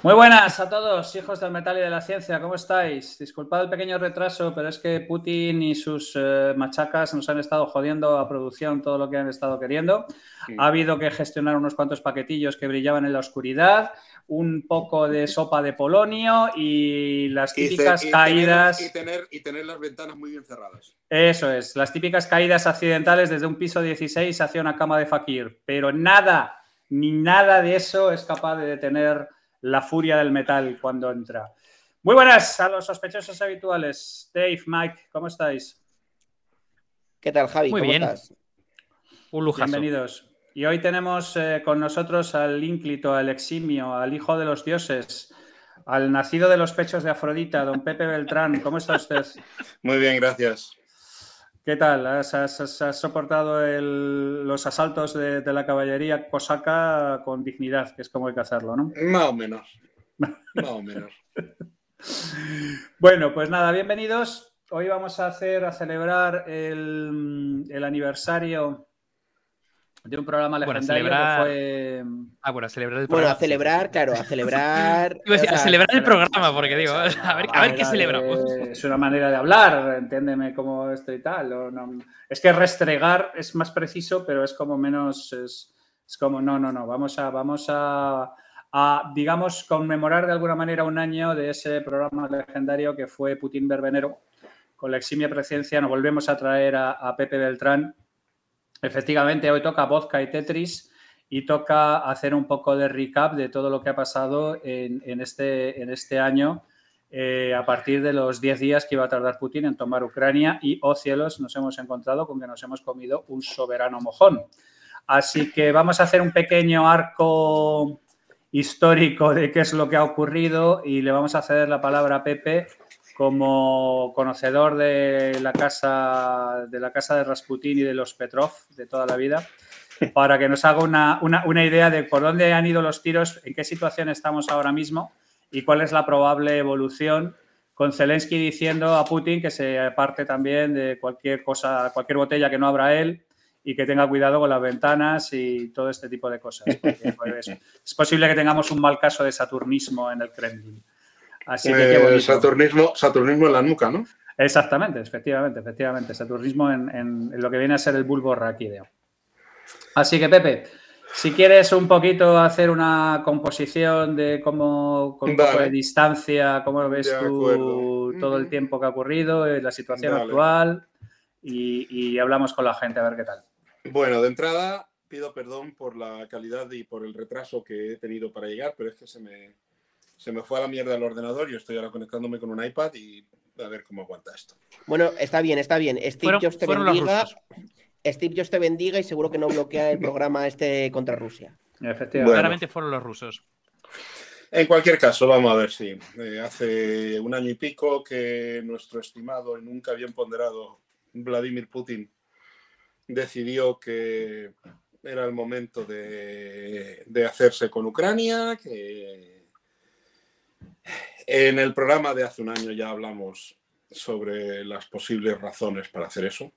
Muy buenas a todos, hijos del metal y de la ciencia, ¿cómo estáis? Disculpad el pequeño retraso, pero es que Putin y sus eh, machacas nos han estado jodiendo a producción todo lo que han estado queriendo. Ha habido que gestionar unos cuantos paquetillos que brillaban en la oscuridad, un poco de sopa de polonio y las típicas caídas. y, tener, y tener las ventanas muy bien cerradas. Eso es, las típicas caídas accidentales desde un piso 16 hacia una cama de fakir. Pero nada, ni nada de eso es capaz de detener la furia del metal cuando entra. Muy buenas a los sospechosos habituales. Dave, Mike, ¿cómo estáis? ¿Qué tal, Javi? Muy bien. Un lujazo. Bienvenidos. Y hoy tenemos eh, con nosotros al ínclito, al eximio, al hijo de los dioses, al nacido de los pechos de Afrodita, don Pepe Beltrán. ¿Cómo está usted? Muy bien, gracias. ¿Qué tal? ¿Has, soportado los asaltos de, la caballería cosaca con dignidad, que es como hay que hacerlo, ¿no? Más o menos. Más o menos. bueno, pues nada, bienvenidos. Hoy vamos a hacer, a celebrar el, el aniversario de un programa legendario bueno, celebrar... que fue. Ah, bueno, a celebrar el programa. Bueno, a celebrar, claro, a celebrar. a celebrar el programa, porque digo, a ver, a ver qué celebramos. Es una manera de hablar, entiéndeme cómo esto y tal. Es que restregar es más preciso, pero es como menos. Es, como, no, no, no, vamos a. Vamos a a, digamos, conmemorar de alguna manera un año de ese programa legendario que fue Putin Berbenero. Con la eximia presencia nos volvemos a traer a, a Pepe Beltrán, Efectivamente, hoy toca vodka y Tetris y toca hacer un poco de recap de todo lo que ha pasado en, este, este año eh, a partir de los 10 días que iba a tardar Putin en tomar Ucrania y, oh cielos, nos hemos encontrado con que nos hemos comido un soberano mojón. Así que vamos a hacer un pequeño arco histórico de qué es lo que ha ocurrido y le vamos a ceder la palabra a Pepe como conocedor de la casa de la casa de Rasputín y de los Petrov de toda la vida, para que nos haga una, idea de por dónde han ido los tiros, en qué situación estamos ahora mismo y cuál es la probable evolución, con Zelensky diciendo a Putin que se aparte también de cualquier cosa, cualquier botella que no abra él y que tenga cuidado con las ventanas y todo este tipo de cosas. Pues, es posible que tengamos un mal caso de saturnismo en el Kremlin. Así que eh, Saturnismo, Saturnismo en la nuca, ¿no? Exactamente, efectivamente, efectivamente. Saturnismo en, lo que viene a ser el bulbo raquídeo. Así que, Pepe, si quieres un poquito hacer una composición de cómo, con un poco de distancia, cómo ves tú todo el tiempo que ha ocurrido, eh, la situación actual y, hablamos con la gente a ver qué tal. Bueno, de entrada pido perdón por la calidad y por el retraso que he tenido para llegar, pero es que se me, se me fue a la mierda el ordenador y estoy ahora conectándome con un iPad y a ver cómo aguanta esto. Bueno, está bien, está bien. Steve Jobs te bendiga. Steve Jobs te bendiga y seguro que no bloquea el programa este contra Rusia. Efectivamente. Claramente fueron los rusos. En cualquier caso, vamos a ver si eh, hace un año y pico que nuestro estimado y nunca bien ponderado Vladimir Putin decidió que era el momento de, de hacerse con Ucrania, que en el programa de hace un año ya hablamos sobre las posibles razones para hacer eso.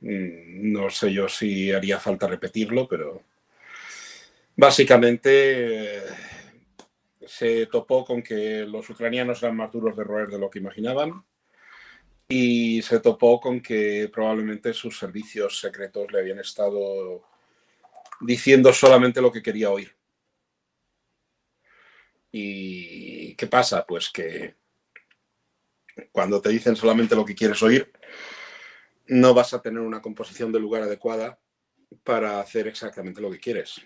Mm, no sé yo si haría falta repetirlo, pero básicamente eh, se topó con que los ucranianos eran más duros de roer de lo que imaginaban y se topó con que probablemente sus servicios secretos le habían estado diciendo solamente lo que quería oír. ¿Y qué pasa? Pues que cuando te dicen solamente lo que quieres oír, no vas a tener una composición de lugar adecuada para hacer exactamente lo que quieres.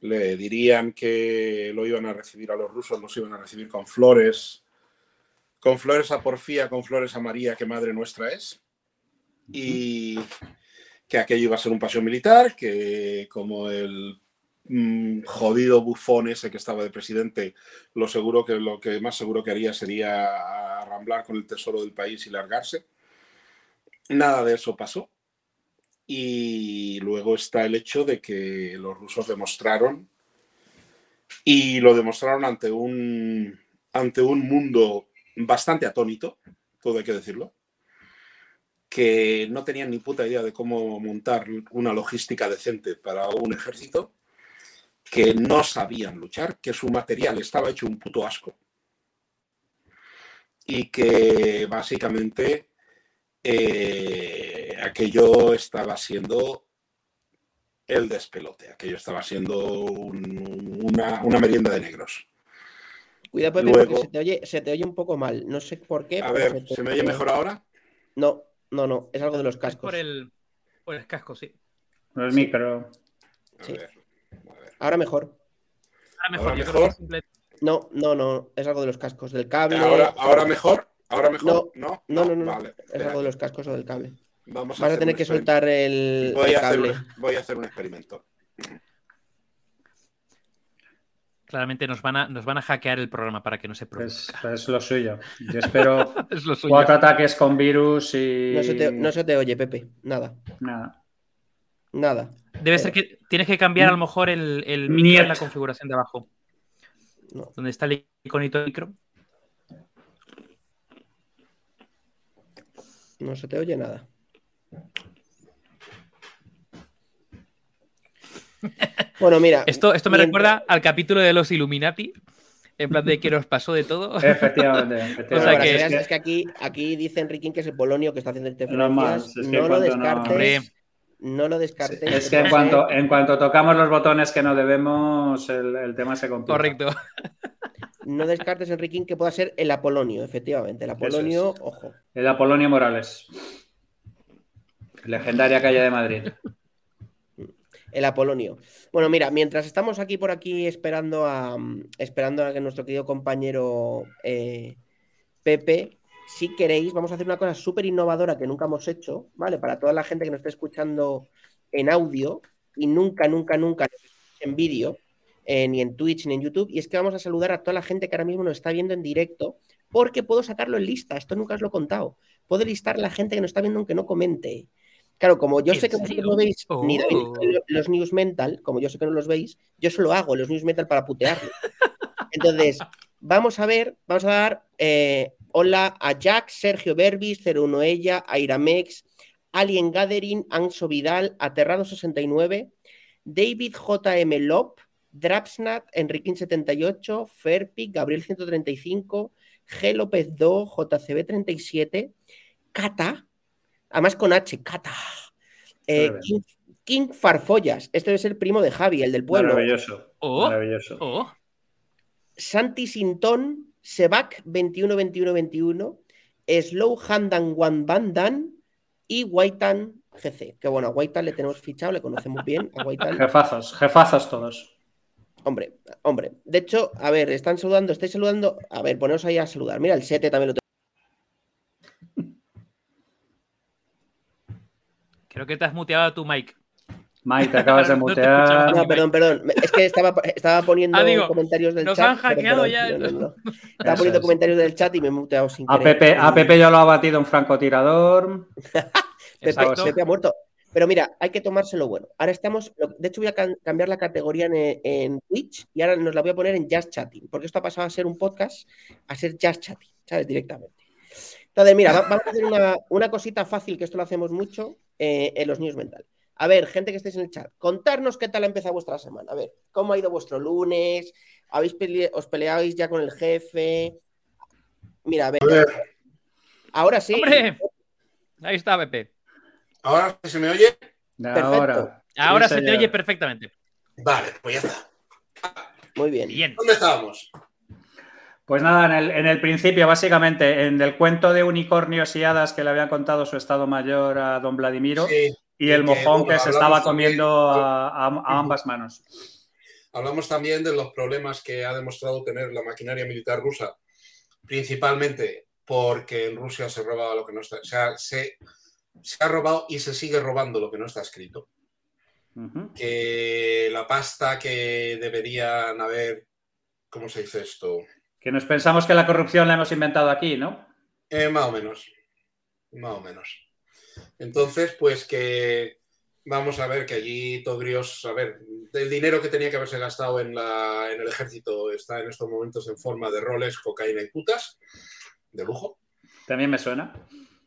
Le dirían que lo iban a recibir a los rusos, los iban a recibir con flores, con flores a Porfía, con flores a María, que madre nuestra es, y que aquello iba a ser un paseo militar, que como el Mm, jodido bufón ese que estaba de presidente, lo seguro que lo que más seguro que haría sería arramblar con el tesoro del país y largarse. Nada de eso pasó. Y luego está el hecho de que los rusos demostraron, y lo demostraron ante un, ante un mundo bastante atónito, todo hay que decirlo, que no tenían ni puta idea de cómo montar una logística decente para un ejército que no sabían luchar, que su material estaba hecho un puto asco y que básicamente eh, aquello estaba siendo el despelote, aquello estaba siendo una, merienda de negros. Cuidado, Pepe, porque se te, oye, se te, oye, un poco mal. No sé por qué. A ver, ¿se, me oye mejor ahora? No, no, no. Es algo de los cascos. por el, por el casco, sí. Por el micro. Sí. Ahora mejor. Ahora mejor. No, no, no. Es algo de los cascos, del cable. ¿Ahora, mejor? ¿Ahora mejor? No, no, no. no, es algo de los cascos o del cable. Vamos a Vas a tener que soltar el, voy a cable. Hacer un, voy a hacer un experimento. Claramente nos van, a, nos van a hackear el programa para que no se produzca. Es, lo suyo. Yo espero cuatro ataques con virus y. No se, te, no se te oye, Pepe. Nada. Nada. Nada. Debe ser que tienes que cambiar a lo mejor el, el micro en la configuración de abajo. No. Donde está el iconito de micro. No se te oye nada. Bueno, mira. Esto, esto me recuerda al capítulo de los Illuminati. En plan de que nos pasó de todo. Efectivamente. O sea que, es, que... aquí, aquí dice Enriquín que es el Polonio que está haciendo interferencias. No, lo descartes. No... lo descartes. Es que en cuanto, en cuanto tocamos los botones que no debemos, el, tema se complica. Correcto. No descartes, Enriquín, que pueda ser el Apolonio, efectivamente. El Apolonio, ojo. El Apolonio Morales. Legendaria calle de Madrid. El Apolonio. Bueno, mira, mientras estamos aquí por aquí esperando a, esperando a que nuestro querido compañero eh, Pepe, si queréis, vamos a hacer una cosa súper innovadora que nunca hemos hecho, ¿vale? Para toda la gente que nos está escuchando en audio y nunca, nunca, nunca en vídeo, eh, ni en Twitch, ni en YouTube, y es que vamos a saludar a toda la gente que ahora mismo nos está viendo en directo, porque puedo sacarlo en lista, esto nunca os lo he contado. Puedo listar a la gente que nos está viendo aunque no comente. Claro, como yo sé que vosotros no veis ni oh. los News Mental, como yo sé que no los veis, yo solo hago los News Mental para putearlo. Entonces, vamos a ver, vamos a dar eh, hola a Jack, Sergio Berbis, 01 Ella, Airamex, Alien Gathering, Anso Vidal, Aterrado69, David JM Lop, Drapsnat, Enriquín78, Ferpic, Gabriel 135, G. López 2, JCB37, Cata, Además con H, Cata. Eh, King, Farfollas. Este debe ser el primo de Javi, el del pueblo. Maravilloso. Oh, maravilloso. Oh. Santi Sintón, Sebac 21-21-21, Slow Handan Wan Bandan y Waitan GC. Que bueno, a Waitan le tenemos fichado, le conocemos bien. A Jefazos, jefazos todos. Hombre, hombre. De hecho, a ver, están saludando, estáis saludando. A ver, poneros ahí a saludar. Mira, el 7 también lo tengo. Creo que te has muteado tu mic. Mike, te acabas de mutear. No, perdón, perdón. Es que estaba, estaba poniendo ah, comentarios del nos chat. Nos han hackeado ya. Estaba poniendo comentarios del chat y me he muteado sin a Pepe, a Pepe ya lo ha batido un francotirador. Pepe, Pepe ha muerto. Pero mira, hay que tomárselo bueno. Ahora estamos. De hecho, voy a cambiar la categoría en, Twitch y ahora nos la voy a poner en Just Chatting, porque esto ha pasado a ser un podcast a ser Just Chatting, ¿sabes? Directamente. Entonces, mira, vamos a hacer una, cosita fácil, que esto lo hacemos mucho eh, en los News Mental. A ver, gente que estéis en el chat, contarnos qué tal ha empezado vuestra semana. A ver, ¿cómo ha ido vuestro lunes? ¿Habéis ¿Os peleáis ya con el jefe? Mira, a ver. Ahora sí. ¡Hombre! Ahí está, Pepe. ¿Ahora se me oye? Perfecto. Ahora, se te oye perfectamente. Vale, pues ya está. Muy bien. bien. ¿Dónde estábamos? Pues nada, en el, principio, básicamente, en el cuento de unicornios y hadas que le habían contado su estado mayor a don Vladimiro y el mojón que, se estaba comiendo a, ambas manos. Hablamos también de los problemas que ha demostrado tener la maquinaria militar rusa, principalmente porque en Rusia se roba lo que no está, o sea, se, ha robado y se sigue robando lo que no está escrito. Que la pasta que deberían haber, ¿cómo se dice esto? Que nos pensamos que la corrupción la hemos inventado aquí, ¿no? Eh, más o menos. Más o menos. Entonces, pues que vamos a ver que allí Togrios, a ver, el dinero que tenía que haberse gastado en, la, en el ejército está en estos momentos en forma de roles, cocaína y putas, de lujo. También me suena.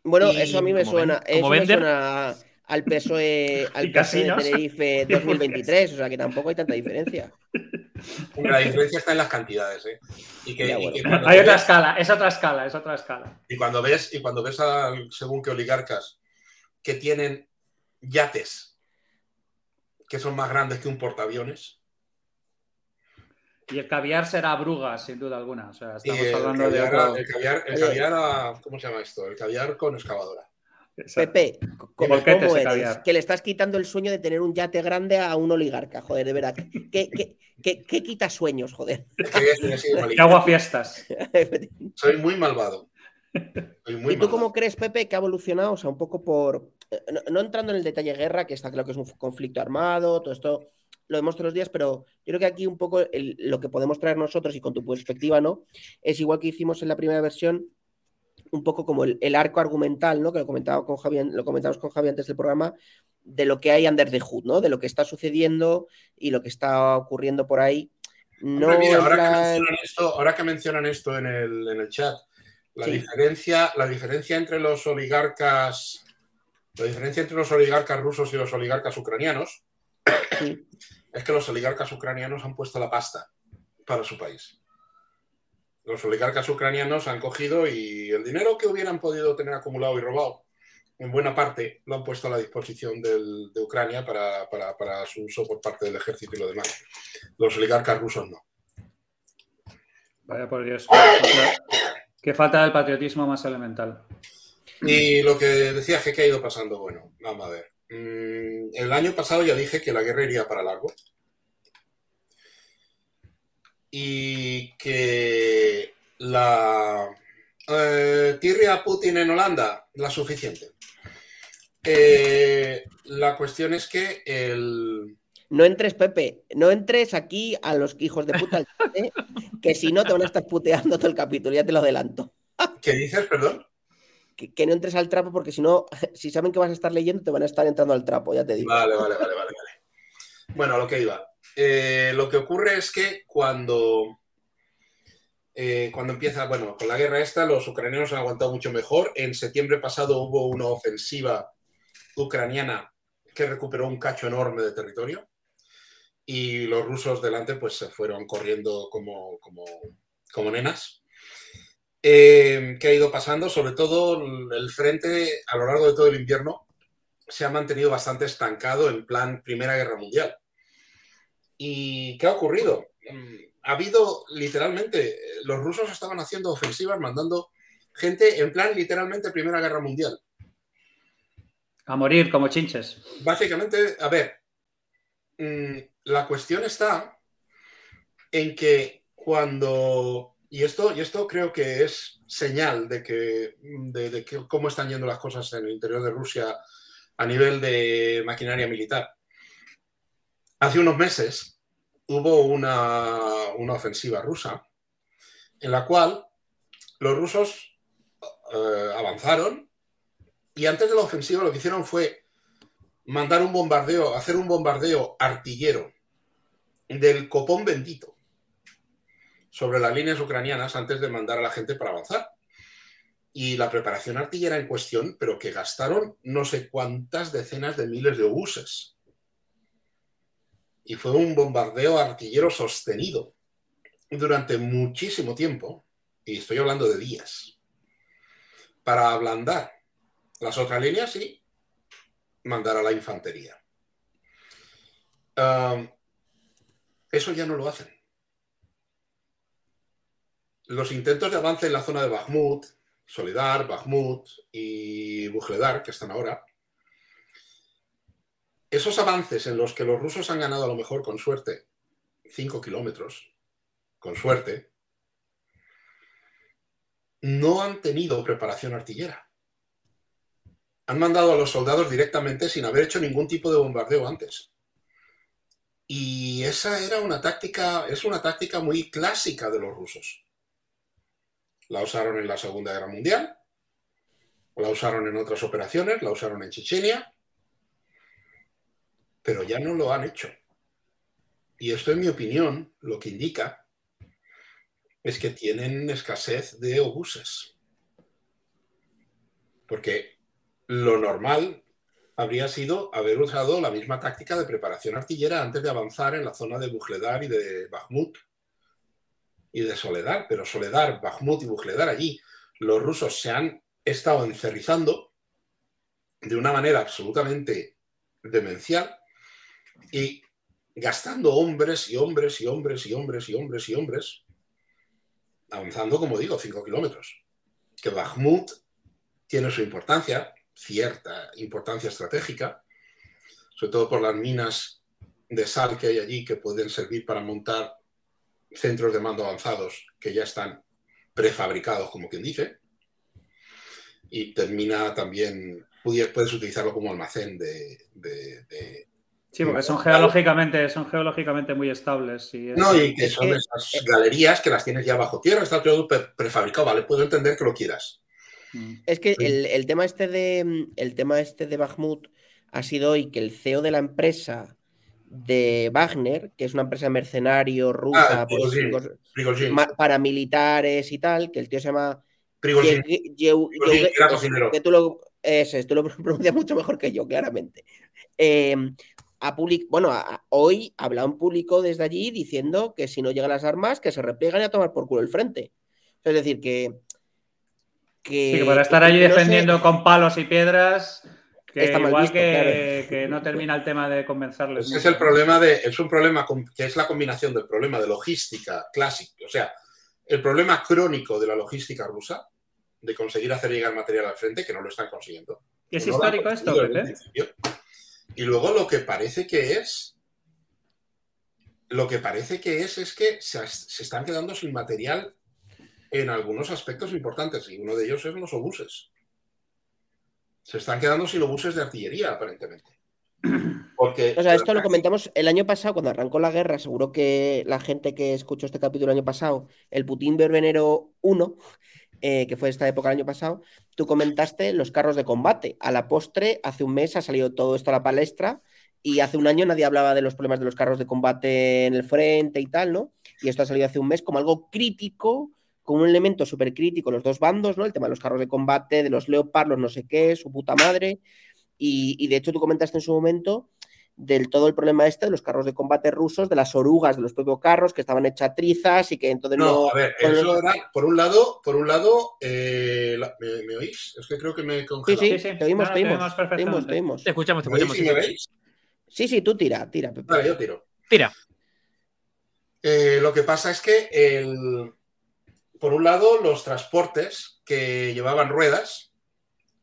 Bueno, eso a mí me suena. Eso me suena al PSOE, al PSOE de Tenerife 2023, o sea que tampoco hay tanta diferencia. La diferencia está en las cantidades, ¿eh? hay otra escala, es otra escala, es otra escala. Y cuando ves, y cuando ves a según qué oligarcas que tienen yates que son más grandes que un portaaviones. Y el caviar será brugas, sin duda alguna. O sea, estamos hablando de El caviar, el caviar ¿cómo se llama esto? El caviar con excavadora. Pepe, ¿cómo, eres? Que le estás quitando el sueño de tener un yate grande a un oligarca, joder, de verdad. ¿Qué, qué, quita sueños, joder? ¿Qué agua fiestas? Soy muy malvado. ¿Y tú cómo crees, Pepe, que ha evolucionado? O sea, un poco por. Eh, no, entrando en el detalle guerra, que está claro que es un conflicto armado, todo esto lo vemos todos los días, pero yo creo que aquí un poco lo que podemos traer nosotros y con tu perspectiva, ¿no? Es igual que hicimos en la primera versión, un poco como el, arco argumental, ¿no? Que lo, comentaba con Javi, lo comentamos con Javi antes del programa, de lo que hay under the hood, ¿no? De lo que está sucediendo y lo que está ocurriendo por ahí. No ahora, que mencionan esto, ahora, que mencionan esto, en el, chat, la, diferencia, la diferencia entre los oligarcas, la diferencia entre los oligarcas rusos y los oligarcas ucranianos es que los oligarcas ucranianos han puesto la pasta para su país los oligarcas ucranianos han cogido y el dinero que hubieran podido tener acumulado y robado, en buena parte lo han puesto a la disposición de Ucrania para, su uso por parte del ejército y lo demás. Los oligarcas rusos no. Vaya por Dios. Que falta el patriotismo más elemental. Y lo que decía que, ¿qué ha ido pasando? Bueno, vamos a ver. Mm, el año pasado ya dije que la guerra iría para largo y que la eh, tirria Putin en Holanda, la suficiente. Eh, la cuestión es que el... No entres, Pepe, no entres aquí a los hijos de puta, ¿eh? que si no te van a estar puteando todo el capítulo, ya te lo adelanto. ¿Qué dices, perdón? Que, no entres al trapo porque si no, si saben que vas a estar leyendo, te van a estar entrando al trapo, ya te digo. Vale, vale, vale, vale. vale. Bueno, a lo que iba. Eh, lo que ocurre es que cuando, eh, cuando empieza, bueno, con la guerra esta, los ucranianos han aguantado mucho mejor. En septiembre pasado hubo una ofensiva ucraniana que recuperó un cacho enorme de territorio y los rusos delante pues se fueron corriendo como, como, como nenas. Eh, ¿Qué ha ido pasando? Sobre todo el frente a lo largo de todo el invierno se ha mantenido bastante estancado en plan Primera Guerra Mundial. ¿Y qué ha ocurrido? Mm, ha habido literalmente, los rusos estaban haciendo ofensivas, mandando gente en plan literalmente Primera Guerra Mundial. A morir como chinches. Básicamente, a ver, mm, la cuestión está en que cuando, y esto, y esto creo que es señal de que, de cómo están yendo las cosas en el interior de Rusia a nivel de maquinaria militar. Hace unos meses hubo una, ofensiva rusa en la cual los rusos eh, avanzaron y antes de la ofensiva lo que hicieron fue mandar un bombardeo, hacer un bombardeo artillero del copón bendito sobre las líneas ucranianas antes de mandar a la gente para avanzar. Y la preparación artillera en cuestión, pero que gastaron no sé cuántas decenas de miles de obuses y fue un bombardeo artillero sostenido durante muchísimo tiempo, y estoy hablando de días, para ablandar las otras líneas y mandar a la infantería. Eso ya no lo hacen. Los intentos de avance en la zona de Bakhmut, Solidar, Bakhmut y Bujledar, que están ahora, esos avances en los que los rusos han ganado a lo mejor con suerte 5 kilómetros, con suerte, no han tenido preparación artillera. Han mandado a los soldados directamente sin haber hecho ningún tipo de bombardeo antes. Y esa era una táctica, es una táctica muy clásica de los rusos. La usaron en la Segunda Guerra Mundial, la usaron en otras operaciones, la usaron en Chechenia, pero ya no lo han hecho. Y esto, en mi opinión, lo que indica es que tienen escasez de obuses. Porque lo normal, habría sido haber usado la misma táctica de preparación artillera antes de avanzar en la zona de Bujledar y de Bakhmut y de Soledad. Pero Soledad, Bakhmut y Bujledar allí, los rusos se han estado encerrizando de una manera absolutamente demencial y gastando hombres y hombres y hombres y hombres y hombres y hombres, avanzando, como digo, 5 kilómetros. Que Bakhmut tiene su importancia, cierta importancia estratégica, sobre todo por las minas de sal que hay allí que pueden servir para montar centros de mando avanzados que ya están prefabricados, como quien dice, y termina también, puedes utilizarlo como almacén de, Sí, porque son geológicamente, son geológicamente muy estables. Y No, y que son esas galerías que las tienes ya bajo tierra, está todo prefabricado, ¿vale? Puedo entender que lo quieras. Mm. Es que el, tema este de el tema este de Bakhmut ha sido hoy que el CEO de la empresa de Wagner, que es una empresa mercenario rusa, ah, paramilitares y tal, que el tío se llama Prigozhin. que tú lo, ese, tú lo pronuncias mucho mejor que yo, claramente. Eh, a bueno, hoy ha hablado en público desde allí diciendo que si no llegan las armas, que se repliegan y a tomar por culo el frente. Es decir, que. Que, para estar allí defendiendo con palos y piedras. Que igual que, no termina el tema de convencerles. es el problema de. Es un problema que es la combinación del problema de logística clásica, o sea, el problema crónico de la logística rusa, de conseguir hacer llegar material al frente, que no lo están consiguiendo. ¿Es histórico esto, Pepe? Y luego lo que parece que es, lo que parece que es es que se, están quedando sin material en algunos aspectos importantes y uno de ellos es los obuses. Se están quedando sin obuses de artillería, aparentemente. Porque, o sea, esto lo comentamos el año pasado, cuando arrancó la guerra. Seguro que la gente que escuchó este capítulo el año pasado, el Putin Verbenero 1, eh, que fue esta época el año pasado, tú comentaste los carros de combate. A la postre, hace un mes ha salido todo esto a la palestra y hace un año nadie hablaba de los problemas de los carros de combate en el frente y tal, ¿no? Y esto ha salido hace un mes como algo crítico, como un elemento súper crítico, los dos bandos, ¿no? El tema de los carros de combate, de los Leopard, los no sé qué, su puta madre. Y, y de hecho tú comentaste en su momento del todo el problema este de los carros de combate rusos, de las orugas de los propios carros que estaban hechas trizas y que entonces no. no a ver, eso era, por un lado, por un lado, eh, ¿me, oís? Es que creo que me he congelado. Sí, sí, sí, te oímos, te oímos, te oímos, te oímos. Te escuchamos, te escuchamos. ¿Me veis? Sí, sí, tú tira, tira. Pepe. Vale, yo tiro. Tira. Eh, lo que pasa es que, el, por un lado, los transportes que llevaban ruedas,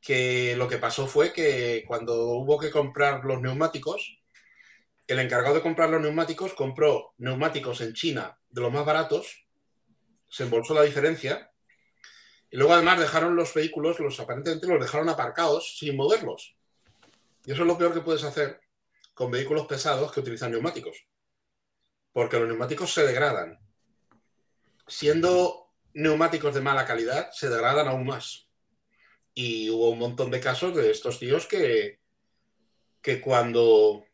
que lo que pasó fue que cuando hubo que comprar los neumáticos, el encargado de comprar los neumáticos compró neumáticos en China de los más baratos, se embolsó la diferencia y luego además dejaron los vehículos, los aparentemente los dejaron aparcados sin moverlos. Y eso es lo peor que puedes hacer con vehículos pesados que utilizan neumáticos. Porque los neumáticos se degradan. Siendo neumáticos de mala calidad, se degradan aún más. Y hubo un montón de casos de estos tíos que, que cuando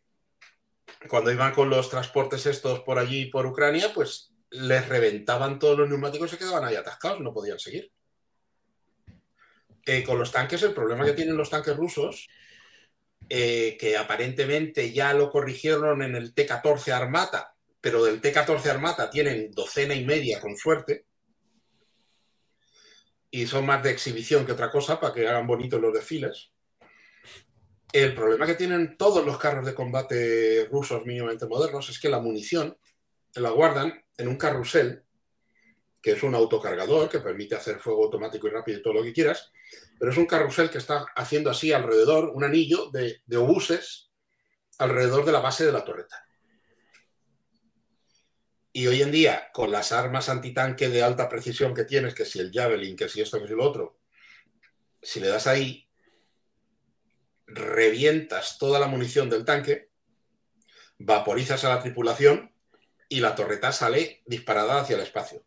cuando iban con los transportes estos por allí, por Ucrania, pues les reventaban todos los neumáticos y se quedaban ahí atascados, no podían seguir. Eh, con los tanques, el problema que tienen los tanques rusos, eh, que aparentemente ya lo corrigieron en el T-14 Armata, pero del T-14 Armata tienen docena y media con suerte, y son más de exhibición que otra cosa para que hagan bonitos los desfiles. El problema que tienen todos los carros de combate rusos mínimamente modernos es que la munición la guardan en un carrusel, que es un autocargador que permite hacer fuego automático y rápido y todo lo que quieras, pero es un carrusel que está haciendo así alrededor un anillo de, obuses alrededor de la base de la torreta. Y hoy en día, con las armas antitanque de alta precisión que tienes, que si el Javelin, que si esto, que si lo otro, si le das ahí, revientas toda la munición del tanque, vaporizas a la tripulación y la torreta sale disparada hacia el espacio.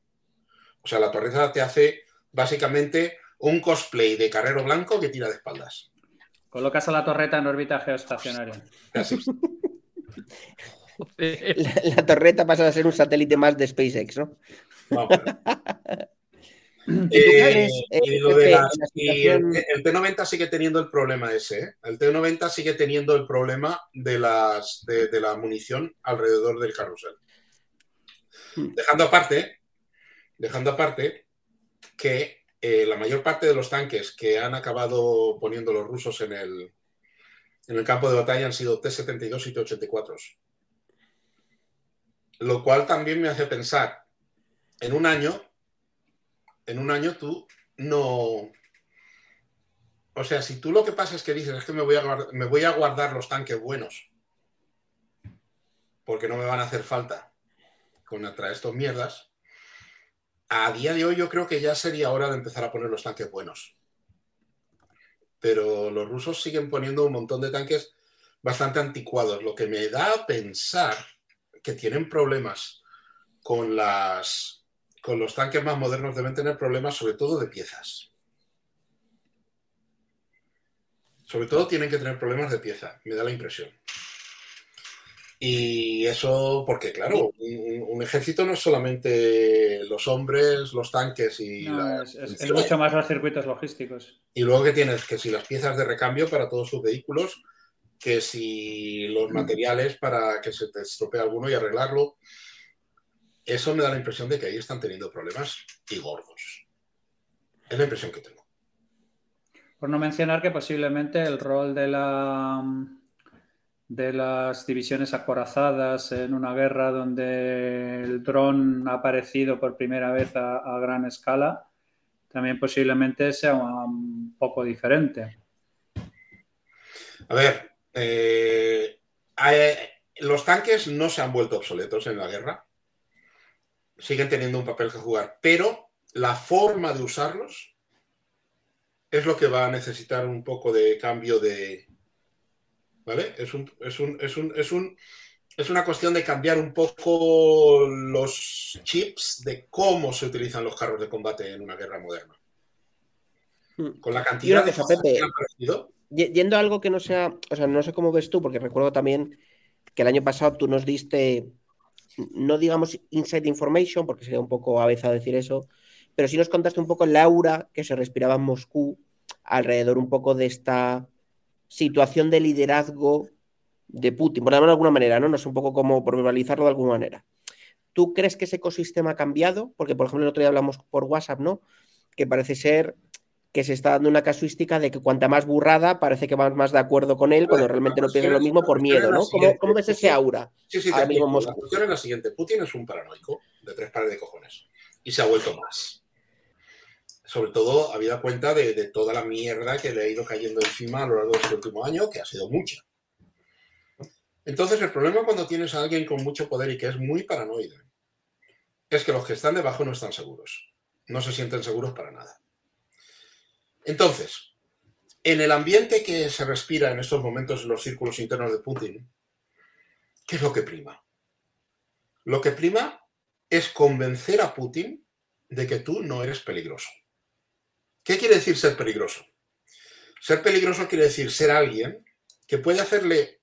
O sea, la torreta te hace básicamente un cosplay de carrero blanco que tira de espaldas. Colocas a la torreta en órbita geoestacionaria. La, torreta pasa a ser un satélite más de SpaceX, ¿no? Eh, el, T90 sigue teniendo el problema ese. ¿eh? El T90 sigue teniendo el problema de, las, de, la munición alrededor del carrusel. Hmm. Dejando aparte, dejando aparte que eh, la mayor parte de los tanques que han acabado poniendo los rusos en el, en el campo de batalla han sido T-72 y T-84. Lo cual también me hace pensar, en un año en un año tú no... O sea, si tú lo que pasa es que dices, es que me voy a guardar, me voy a guardar los tanques buenos, porque no me van a hacer falta contra estos mierdas, a día de hoy yo creo que ya sería hora de empezar a poner los tanques buenos. Pero los rusos siguen poniendo un montón de tanques bastante anticuados, lo que me da a pensar que tienen problemas con las con los tanques más modernos deben tener problemas sobre todo de piezas. Sobre todo tienen que tener problemas de pieza, me da la impresión. Y eso porque, claro, un, ejército no es solamente los hombres, los tanques y... es, mucho más los circuitos logísticos. Y luego que tienes que si las piezas de recambio para todos sus vehículos, que si los materiales para que se te estropee alguno y arreglarlo eso me da la impresión de que ahí están teniendo problemas y gordos. Es la impresión que tengo. Por no mencionar que posiblemente el rol de la de las divisiones acorazadas en una guerra donde el dron ha aparecido por primera vez a, gran escala, también posiblemente sea un poco diferente. A ver, eh, los tanques no se han vuelto obsoletos en la guerra siguen teniendo un papel que jugar, pero la forma de usarlos es lo que va a necesitar un poco de cambio de... ¿Vale? Es, un, es, un, es, un, es, un, es una cuestión de cambiar un poco los chips de cómo se utilizan los carros de combate en una guerra moderna. Hmm. Con la cantidad de que. Yendo a algo que no sea, o sea, no sé cómo ves tú, porque recuerdo también que el año pasado tú nos diste no digamos inside information, porque sería un poco a decir eso, pero sí nos contaste un poco la aura que se respiraba en Moscú alrededor un poco de esta situación de liderazgo de Putin, por de alguna manera, ¿no? No es un poco como por verbalizarlo de alguna manera. ¿Tú crees que ese ecosistema ha cambiado? Porque, por ejemplo, el otro día hablamos por WhatsApp, ¿no? Que parece ser que se está dando una casuística de que cuanta más burrada parece que vas más de acuerdo con él cuando realmente no piensa lo mismo por miedo, ¿no? ¿Cómo, ves ese aura? Sí, sí, la cuestión es la siguiente. Putin es un paranoico de tres pares de cojones y se ha vuelto más. Sobre todo, habida cuenta de, toda la mierda que le ha ido cayendo encima a lo largo de este último año, que ha sido mucha. Entonces, el problema cuando tienes a alguien con mucho poder y que es muy paranoide es que los que están debajo no están seguros. No se sienten seguros para nada. Entonces, en el ambiente que se respira en estos momentos en los círculos internos de Putin, ¿qué es lo que prima? Lo que prima es convencer a Putin de que tú no eres peligroso. ¿Qué quiere decir ser peligroso? Ser peligroso quiere decir ser alguien que puede hacerle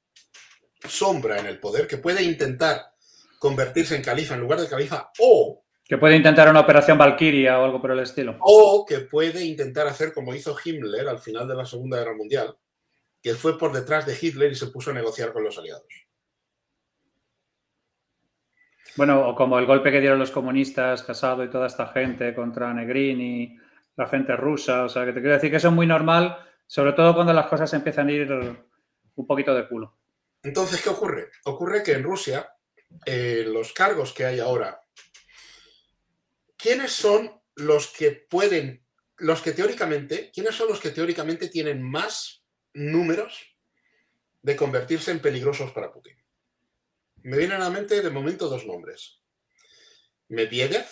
sombra en el poder, que puede intentar convertirse en califa en lugar de califa o que puede intentar una operación Valkyria o algo por el estilo. O que puede intentar hacer como hizo Himmler al final de la Segunda Guerra Mundial, que fue por detrás de Hitler y se puso a negociar con los aliados. Bueno, o como el golpe que dieron los comunistas, Casado y toda esta gente contra Negrini, la gente rusa. O sea, que te quiero decir que eso es muy normal, sobre todo cuando las cosas empiezan a ir un poquito de culo. Entonces, ¿qué ocurre? Ocurre que en Rusia eh, los cargos que hay ahora ¿quiénes son los que pueden, los que teóricamente, quiénes son los que teóricamente tienen más números de convertirse en peligrosos para Putin? Me vienen a la mente de momento dos nombres. Medvedev,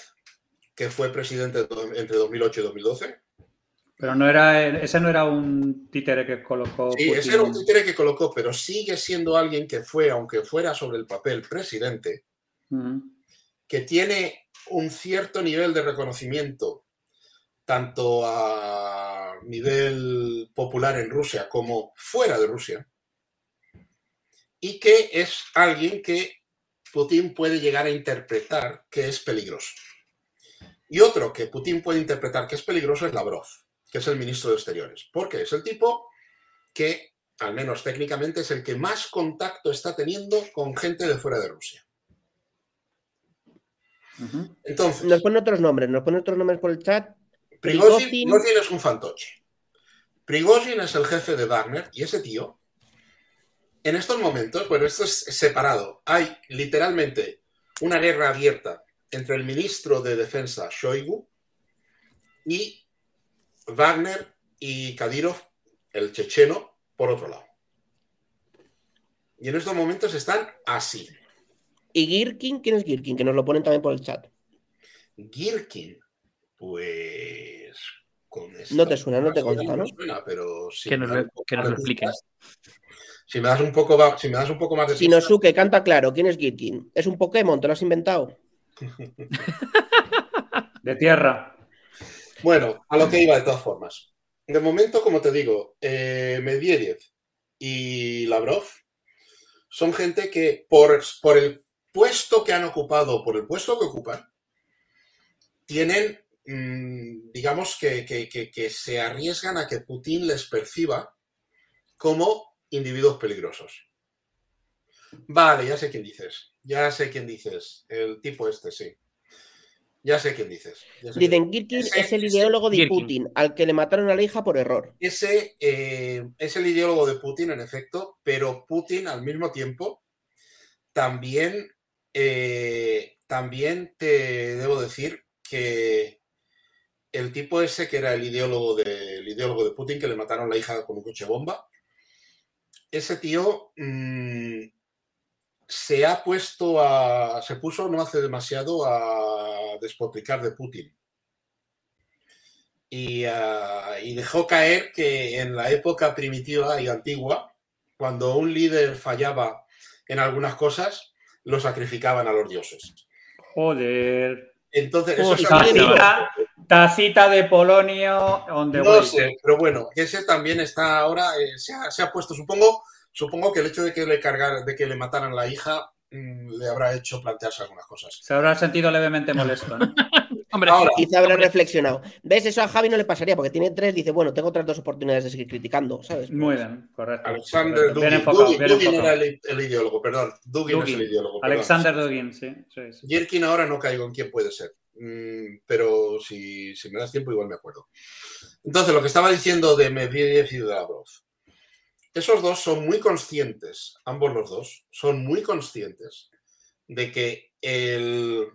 que fue presidente entre 2008 y 2012. Pero no era, ese no era un títere que colocó. Sí, ese era un títere que colocó, pero sigue siendo alguien que fue, aunque fuera sobre el papel presidente, que tiene un cierto nivel de reconocimiento, tanto a nivel popular en Rusia como fuera de Rusia, y que es alguien que Putin puede llegar a interpretar que es peligroso. Y otro que Putin puede interpretar que es peligroso es Lavrov, que es el ministro de Exteriores. Porque es el tipo que, al menos técnicamente, es el que más contacto está teniendo con gente de fuera de Rusia. Entonces. Nos pone otros nombres, nos pone otros nombres por el chat. Prigozhin, es un fantoche. Prigozhin es el jefe de Wagner y ese tío, en estos momentos, bueno, esto es separado. Hay literalmente una guerra abierta entre el ministro de Defensa Shoigu y Wagner y Kadyrov, el checheno, por otro lado. Y en estos momentos están así. ¿Y Girkin? ¿Quién es Girkin? Que nos lo ponen también por el chat. Girkin, pues. no te suena, no te consta, ¿no? pero que nos, lo, que expliques. Si me, das un poco, si me das un poco más de. Shinosuke, canta claro. ¿Quién es Girkin? ¿Es un Pokémon? ¿Te lo has inventado? de tierra. Bueno, a lo que iba de todas formas. De momento, como te digo, eh, Medvedev y Lavrov son gente que por, por el puesto que han ocupado, por el puesto que ocupan, tienen, mm, digamos, que, que, se arriesgan a que Putin les perciba como individuos peligrosos. Vale, ya sé quién dices. Ya sé quién dices. El tipo este, sí. Ya sé quién dices. Dicen, Girkin es el ideólogo de Putin, al que le mataron a la hija por error. Ese eh, es el ideólogo de Putin, en efecto, pero Putin al mismo tiempo también, eh, también te debo decir que el tipo ese que era el ideólogo, de, ideólogo de Putin, que le mataron la hija con un coche bomba, ese tío mm, se ha puesto a. se puso no hace demasiado a despotricar de Putin. Ah, y, dejó caer que en la época primitiva y antigua, cuando un líder fallaba en algunas cosas, lo sacrificaban a los dioses. Joder. Entonces, eso es tacita, tacita de Polonio. no sé, pero bueno, ese también está ahora, eh, se, ha, se, ha, puesto, supongo, Supongo que el hecho de que le cargar, de que le mataran la hija mm, le habrá hecho plantearse algunas cosas. Se habrá sentido levemente molesto, ¿no? hombre, Ahora, quizá habrá reflexionado. ¿Ves? Eso a Javi no le pasaría porque tiene tres. Dice, bueno, tengo otras dos oportunidades de seguir criticando, ¿sabes? Muy bien, correcto. Alexander Dugin. era el, ideólogo, perdón. Dugin, es el ideólogo. Alexander Dugin, sí. Yerkin ahora no caigo en quién puede ser. Mm, pero si, si, me das tiempo, igual me acuerdo. Entonces, lo que estaba diciendo de Medvedev y de Lavrov. Esos dos son muy conscientes, ambos los dos, son muy conscientes de que el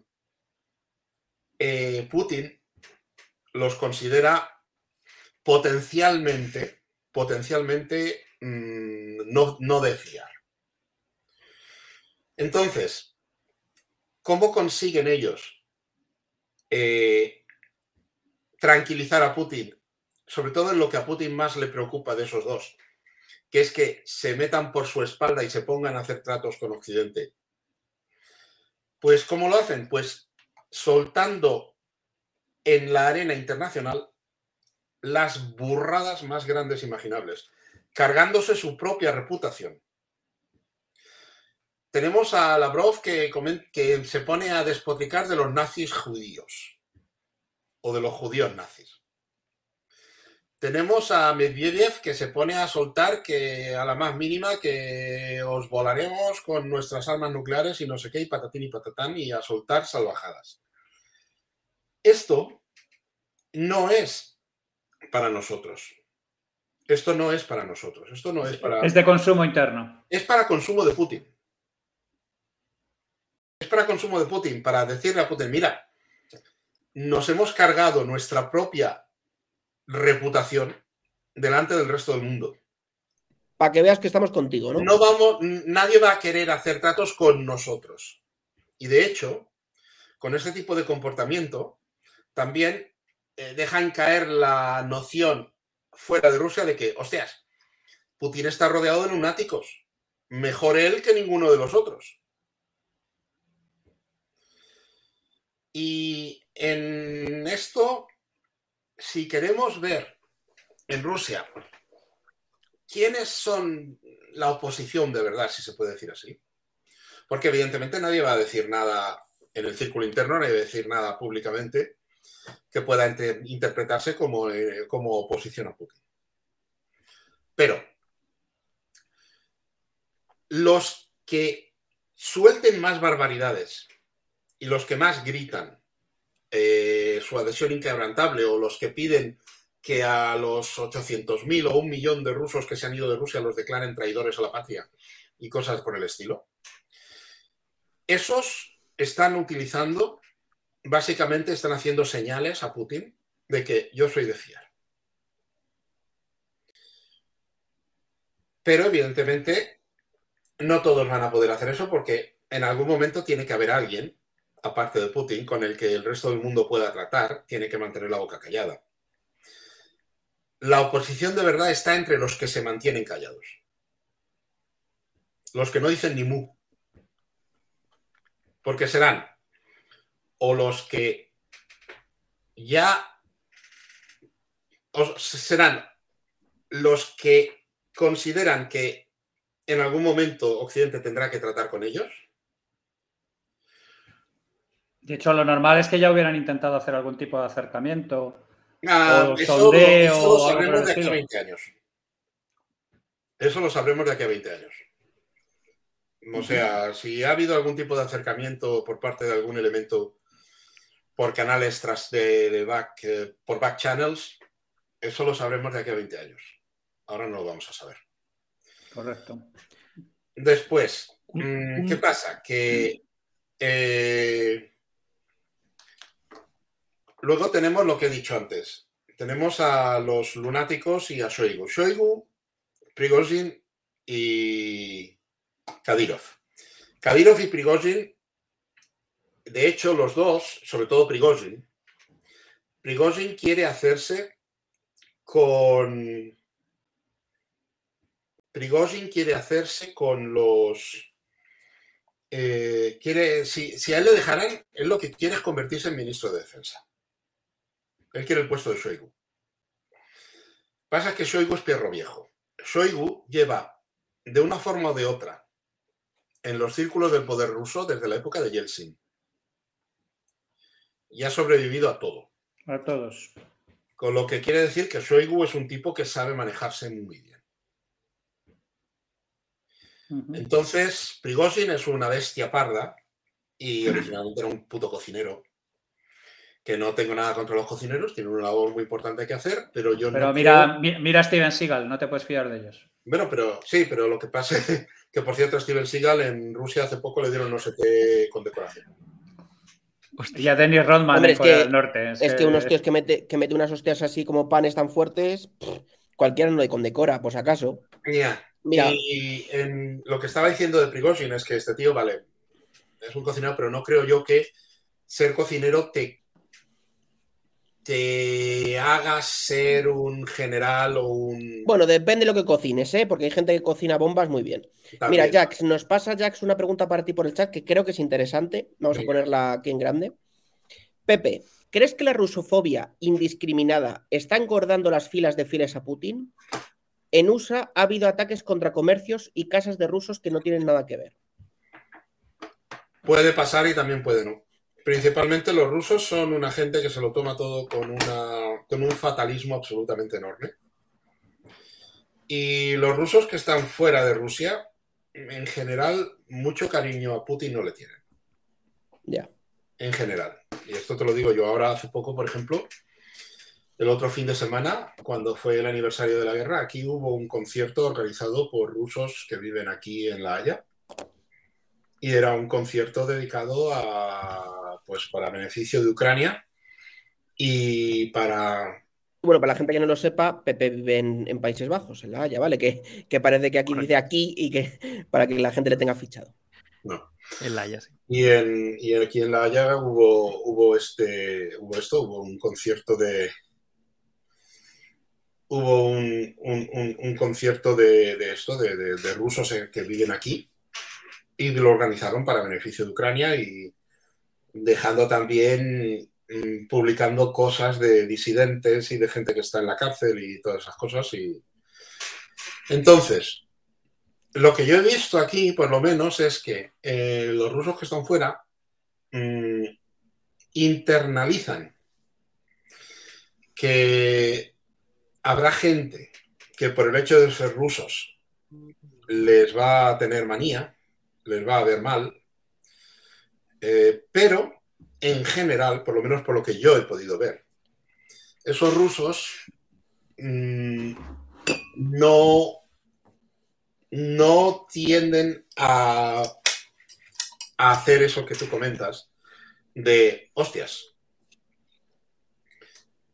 eh, Putin los considera potencialmente, potencialmente mm, no, no de fiar. Entonces, ¿cómo consiguen ellos eh, tranquilizar a Putin? Sobre todo en lo que a Putin más le preocupa de esos dos, que es que se metan por su espalda y se pongan a hacer tratos con Occidente. Pues, ¿cómo lo hacen? Pues soltando en la arena internacional las burradas más grandes imaginables, cargándose su propia reputación. Tenemos a Lavrov que, que se pone a despotricar de los nazis judíos o de los judíos nazis. Tenemos a Medvedev que se pone a soltar que a la más mínima que os volaremos con nuestras armas nucleares y no sé qué, y patatín y patatán, y a soltar salvajadas. Esto no es para nosotros. Esto no es para nosotros. Esto no es para. Es de consumo interno. Es para consumo de Putin. Es para consumo de Putin, para decirle a Putin, mira, nos hemos cargado nuestra propia reputación delante del resto del mundo. Para que veas que estamos contigo, ¿no? No vamos, nadie va a querer hacer tratos con nosotros. Y de hecho, con este tipo de comportamiento, también eh, dejan caer la noción fuera de Rusia de que, hostias, Putin está rodeado de lunáticos. Mejor él que ninguno de los otros. Y en esto si queremos ver en Rusia quiénes son la oposición de verdad, si se puede decir así, porque evidentemente nadie va a decir nada en el círculo interno, nadie va a decir nada públicamente, que pueda interpretarse como, eh, como oposición a Putin. Pero los que suelten más barbaridades y los que más gritan eh, su adhesión inquebrantable o los que piden que a los 800.000 o un millón de rusos que se han ido de Rusia los declaren traidores a la patria y cosas por el estilo, esos están utilizando, básicamente están haciendo señales a Putin de que yo soy de fiar. Pero evidentemente no todos van a poder hacer eso porque en algún momento tiene que haber alguien, aparte de Putin, con el que el resto del mundo pueda tratar, tiene que mantener la boca callada. La oposición de verdad está entre los que se mantienen callados. Los que no dicen ni mu. Porque serán o los que ya o serán los que consideran que en algún momento Occidente tendrá que tratar con ellos. De hecho, lo normal es que ya hubieran intentado hacer algún tipo de acercamiento. Ah, o eso, lo sabremos de aquí a 20 años. Eso lo sabremos de aquí a 20 años. O sea, si ha habido algún tipo de acercamiento por parte de algún elemento por canales tras de, back, eh, por back channels, eso lo sabremos de aquí a 20 años. Ahora no lo vamos a saber. Correcto. Después, mm, ¿qué pasa? Que eh, luego tenemos lo que he dicho antes. Tenemos a los lunáticos y a Shoigu. Shoigu, Prigozhin y Kadyrov. Kadyrov y Prigozhin, de hecho, los dos, sobre todo Prigozhin, Prigozhin quiere hacerse con Prigozhin quiere hacerse con los... Eh, quiere, si, a él le dejaran, él lo que quiere es convertirse en ministro de Defensa. Él quiere el puesto de Shoigu. Pasa que Shoigu es perro viejo. Shoigu lleva, de una forma o de otra, en los círculos del poder ruso desde la época de Yeltsin. Y ha sobrevivido a todo. A todos. Con lo que quiere decir que Shoigu es un tipo que sabe manejarse muy bien. Entonces, Prigozhin es una bestia parda y originalmente era un puto cocinero. Que no tengo nada contra los cocineros, tienen una labor muy importante que hacer, pero yo pero mira, mira a Steven Seagal, no te puedes fiar de ellos. Bueno, pero sí, pero lo que pasa es que, por cierto, Steven Seagal en Rusia hace poco le dieron no sé qué condecoración. Y a Dennis Rodman es que, norte. Es, que, unos tíos que mete, que mete unas hostias así como panes tan fuertes, cualquiera no le condecora, por si acaso. Mira, y en lo que estaba diciendo de Prigozhin es que este tío, vale, es un cocinero, pero no creo yo que ser cocinero te, te haga ser un general o un. Bueno, depende de lo que cocines, ¿eh? Porque hay gente que cocina bombas muy bien. Mira, Jax, nos pasa, Jax, una pregunta para ti por el chat que creo que es interesante. Vamos a ponerla aquí en grande. Pepe, ¿crees que la rusofobia indiscriminada está engordando las filas de files a Putin? En USA ha habido ataques contra comercios y casas de rusos que no tienen nada que ver. Puede pasar y también puede no. Principalmente los rusos son una gente que se lo toma todo con, una, con un fatalismo absolutamente enorme. Y los rusos que están fuera de Rusia, en general, mucho cariño a Putin no le tienen. Ya. En general. Y esto te lo digo yo ahora hace poco, por ejemplo, el otro fin de semana, cuando fue el aniversario de la guerra, aquí hubo un concierto organizado por rusos que viven aquí en La Haya. Y era un concierto dedicado a, pues, para beneficio de Ucrania y para... Bueno, para la gente que no lo sepa, Pepe vive en, Países Bajos, en La Haya, ¿vale? Que, que parece que aquí dice aquí y que para que la gente le tenga fichado. No. En La Haya, sí. Y, en, y aquí en La Haya hubo, hubo, este, hubo esto, hubo un concierto de, hubo un, concierto de, esto, de, rusos que viven aquí, y lo organizaron para beneficio de Ucrania y dejando también mm, publicando cosas de disidentes y de gente que está en la cárcel y todas esas cosas. Y... Entonces, lo que yo he visto aquí, por lo menos, es que eh, los rusos que están fuera mm, internalizan que habrá gente que por el hecho de ser rusos les va a tener manía, les va a ver mal, eh, pero en general, por lo menos por lo que yo he podido ver, esos rusos mm, no, no tienden a, hacer eso que tú comentas de hostias.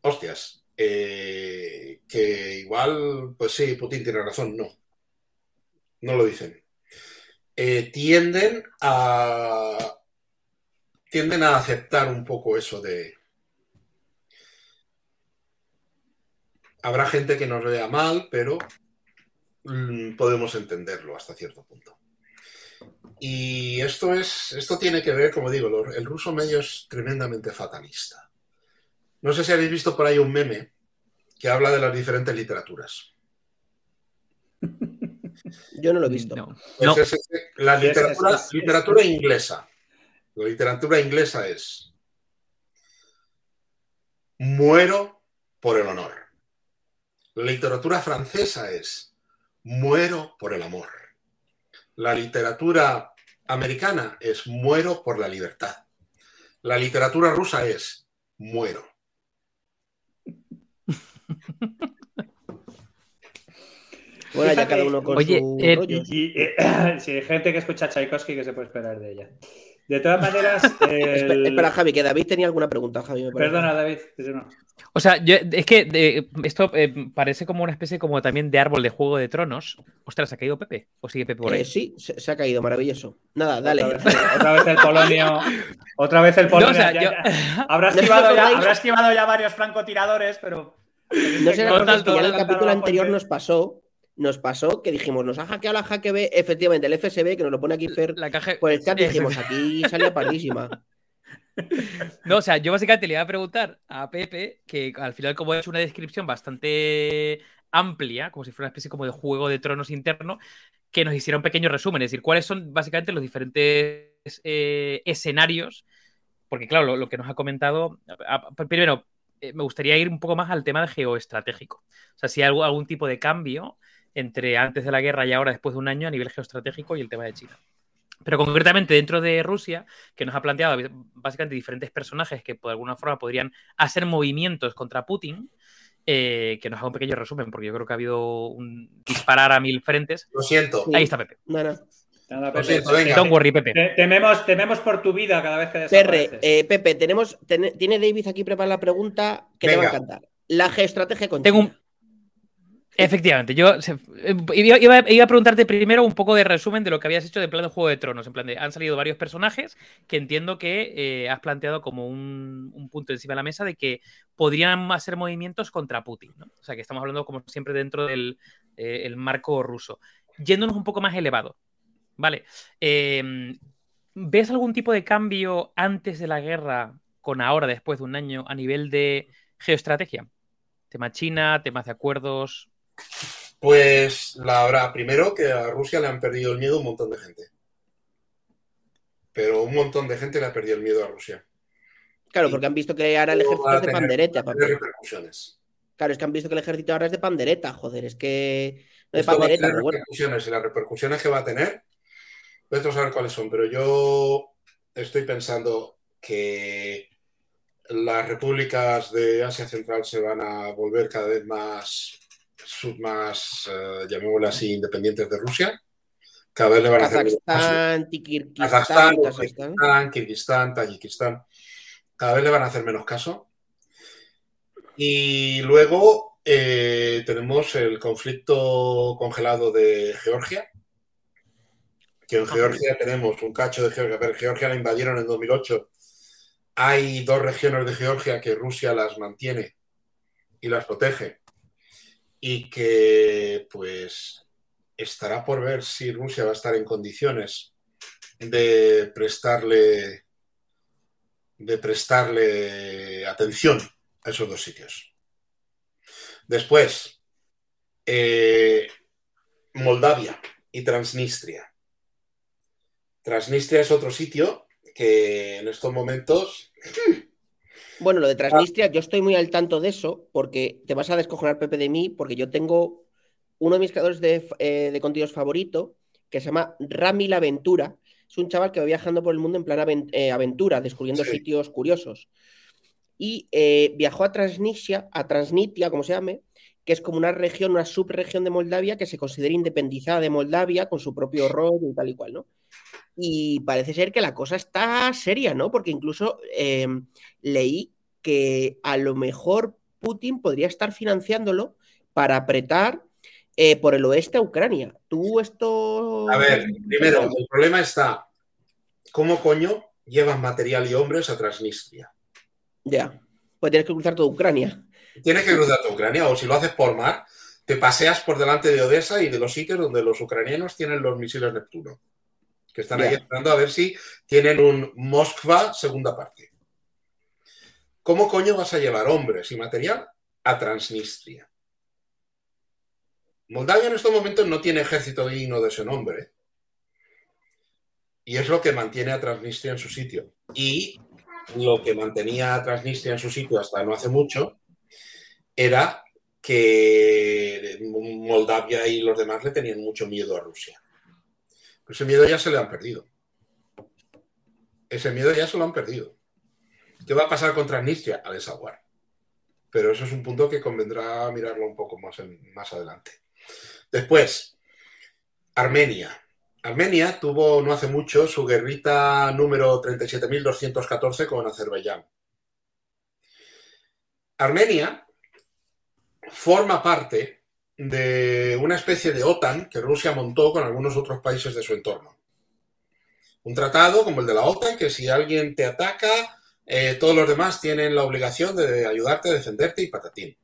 Hostias. Eh, que igual, pues sí, Putin tiene razón, no. No lo dicen. Eh, tienden a. tienden a aceptar un poco eso de. Habrá gente que nos vea mal, pero mm, podemos entenderlo hasta cierto punto. Y esto es, esto tiene que ver, como digo, el ruso medio es tremendamente fatalista. No sé si habéis visto por ahí un meme que habla de las diferentes literaturas. Yo no lo he visto. Pues la literatura, literatura inglesa. La literatura inglesa es muero por el honor. La literatura francesa es muero por el amor. La literatura americana es muero por la libertad. La literatura rusa es muero. Bueno, ya cada uno con Oye, su eh, Y, eh, si hay gente que escucha Tchaikovsky, ¿qué se puede esperar de ella? De todas maneras. Espera, Javi, que David tenía alguna pregunta, Javi. Perdona, David, no. O sea, es que esto eh, parece como una especie como también de árbol de Juego de Tronos. Ostras, ¿ha caído Pepe? ¿O sigue Pepe por ahí? sí, se, ha caído, maravilloso. Nada, dale. Otra vez, el Polonio. Otra vez el Polonio. habrá, esquivado ya, habrá esquivado ya varios francotiradores, pero. No sé, que ya en el capítulo anterior nos pasó nos pasó que dijimos, nos ha hackeado la hack B, efectivamente, el FSB, que nos lo pone aquí Fer, la caja... por el chat, dijimos, aquí salía pardísima. No, o sea, yo básicamente le iba a preguntar a Pepe, que al final como he hecho una descripción bastante amplia, como si fuera una especie como de juego de tronos interno, que nos hiciera un pequeño resumen, es decir, cuáles son básicamente los diferentes eh, escenarios, porque claro, lo, que nos ha comentado, primero, eh, me gustaría ir un poco más al tema de geoestratégico, o sea, si hay algún tipo de cambio entre antes de la guerra y ahora, después de un año, a nivel geoestratégico y el tema de China. Pero concretamente dentro de Rusia, que nos ha planteado básicamente diferentes personajes que de alguna forma podrían hacer movimientos contra Putin, eh, que nos haga un pequeño resumen, porque yo creo que ha habido un disparar a mil frentes. Lo siento. Ahí está Pepe. Nada. Lo siento, venga. Don't worry, Pepe. Tememos, tememos, por tu vida cada vez que desapareces. Eh, Pepe, tenemos, tiene David aquí preparada la pregunta que te va a encantar. La geoestrategia con Tengo un, Efectivamente, yo eh, iba, a preguntarte primero un poco de resumen de lo que habías hecho de plan de Juego de Tronos. En plan de, han salido varios personajes que entiendo que eh, has planteado como un, punto encima de la mesa de que podrían hacer movimientos contra Putin. O sea, que estamos hablando como siempre dentro del eh, marco ruso. Yéndonos un poco más elevado, ¿vale? Em, ¿Ves algún tipo de cambio antes de la guerra con ahora, después de un año, a nivel de geoestrategia? Tema China, temas de acuerdos, pues la habrá. Primero que a Rusia le han perdido el miedo un montón de gente. Pero un montón de gente le ha perdido el miedo a Rusia. Claro, porque han visto que ahora el ejército es de pandereta. repercusiones. Claro, es que han visto que el ejército ahora es de pandereta, joder, es que no de pandereta. repercusiones, y las repercusiones que va a tener, a saber cuáles son, pero yo estoy pensando que las repúblicas de Asia Central se van a volver cada vez más más, uh, llamémoslo así, independientes de Rusia. Cada vez le van a hacer Kazajstán, Kazajstán, Kirguistán, Tayikistán. Cada vez le van a hacer menos caso. Y luego eh, tenemos el conflicto congelado de Georgia, que en Georgia tenemos un cacho de Georgia, pero Georgia la invadieron en 2008. Hay dos regiones de Georgia que Rusia las mantiene y las protege y que pues estará por ver si Rusia va a estar en condiciones de prestarle de prestarle atención a esos dos sitios. Después, eh, Moldavia y Transnistria. Transnistria es otro sitio que en estos momentos Bueno, lo de Transnistria, yo estoy muy al tanto de eso, porque te vas a descojonar, Pepe, de mí, porque yo tengo uno de mis creadores de, eh, de contenidos favorito, que se llama Rami la Aventura. Es un chaval que va viajando por el mundo en plan aven- eh, aventura, descubriendo Sí. sitios curiosos. Y eh, viajó a Transnistria, a Transnistria, como se llame, que es como una región, una subregión de Moldavia que se considera independizada de Moldavia, con su propio rollo y tal y cual, ¿no? Y parece ser que la cosa está seria, ¿no? Porque incluso eh, leí que a lo mejor Putin podría estar financiándolo para apretar eh, por el oeste a Ucrania. ¿Tú esto...? A ver, primero, el problema está, ¿cómo coño llevan material y hombres a Transnistria? Ya, pues tienes que cruzar toda Ucrania. Tienes que cruzar a Ucrania o si lo haces por mar, te paseas por delante de Odessa y de los sitios donde los ucranianos tienen los misiles Neptuno, que están ahí esperando a ver si tienen un Moskva segunda parte. ¿Cómo coño vas a llevar hombres y material a Transnistria? Moldavia en estos momentos no tiene ejército digno de ese nombre. Y es lo que mantiene a Transnistria en su sitio. Y lo que mantenía a Transnistria en su sitio hasta no hace mucho era que Moldavia y los demás le tenían mucho miedo a Rusia. Pero ese miedo ya se le han perdido. Ese miedo ya se lo han perdido. ¿Qué va a pasar con Transnistria? A desaguar. Pero eso es un punto que convendrá mirarlo un poco más, más adelante. Después, Armenia. Armenia tuvo no hace mucho su guerrita número 37.214 con Azerbaiyán. Armenia forma parte de una especie de OTAN que Rusia montó con algunos otros países de su entorno. Un tratado como el de la OTAN que si alguien te ataca, eh, todos los demás tienen la obligación de ayudarte a defenderte y patatín.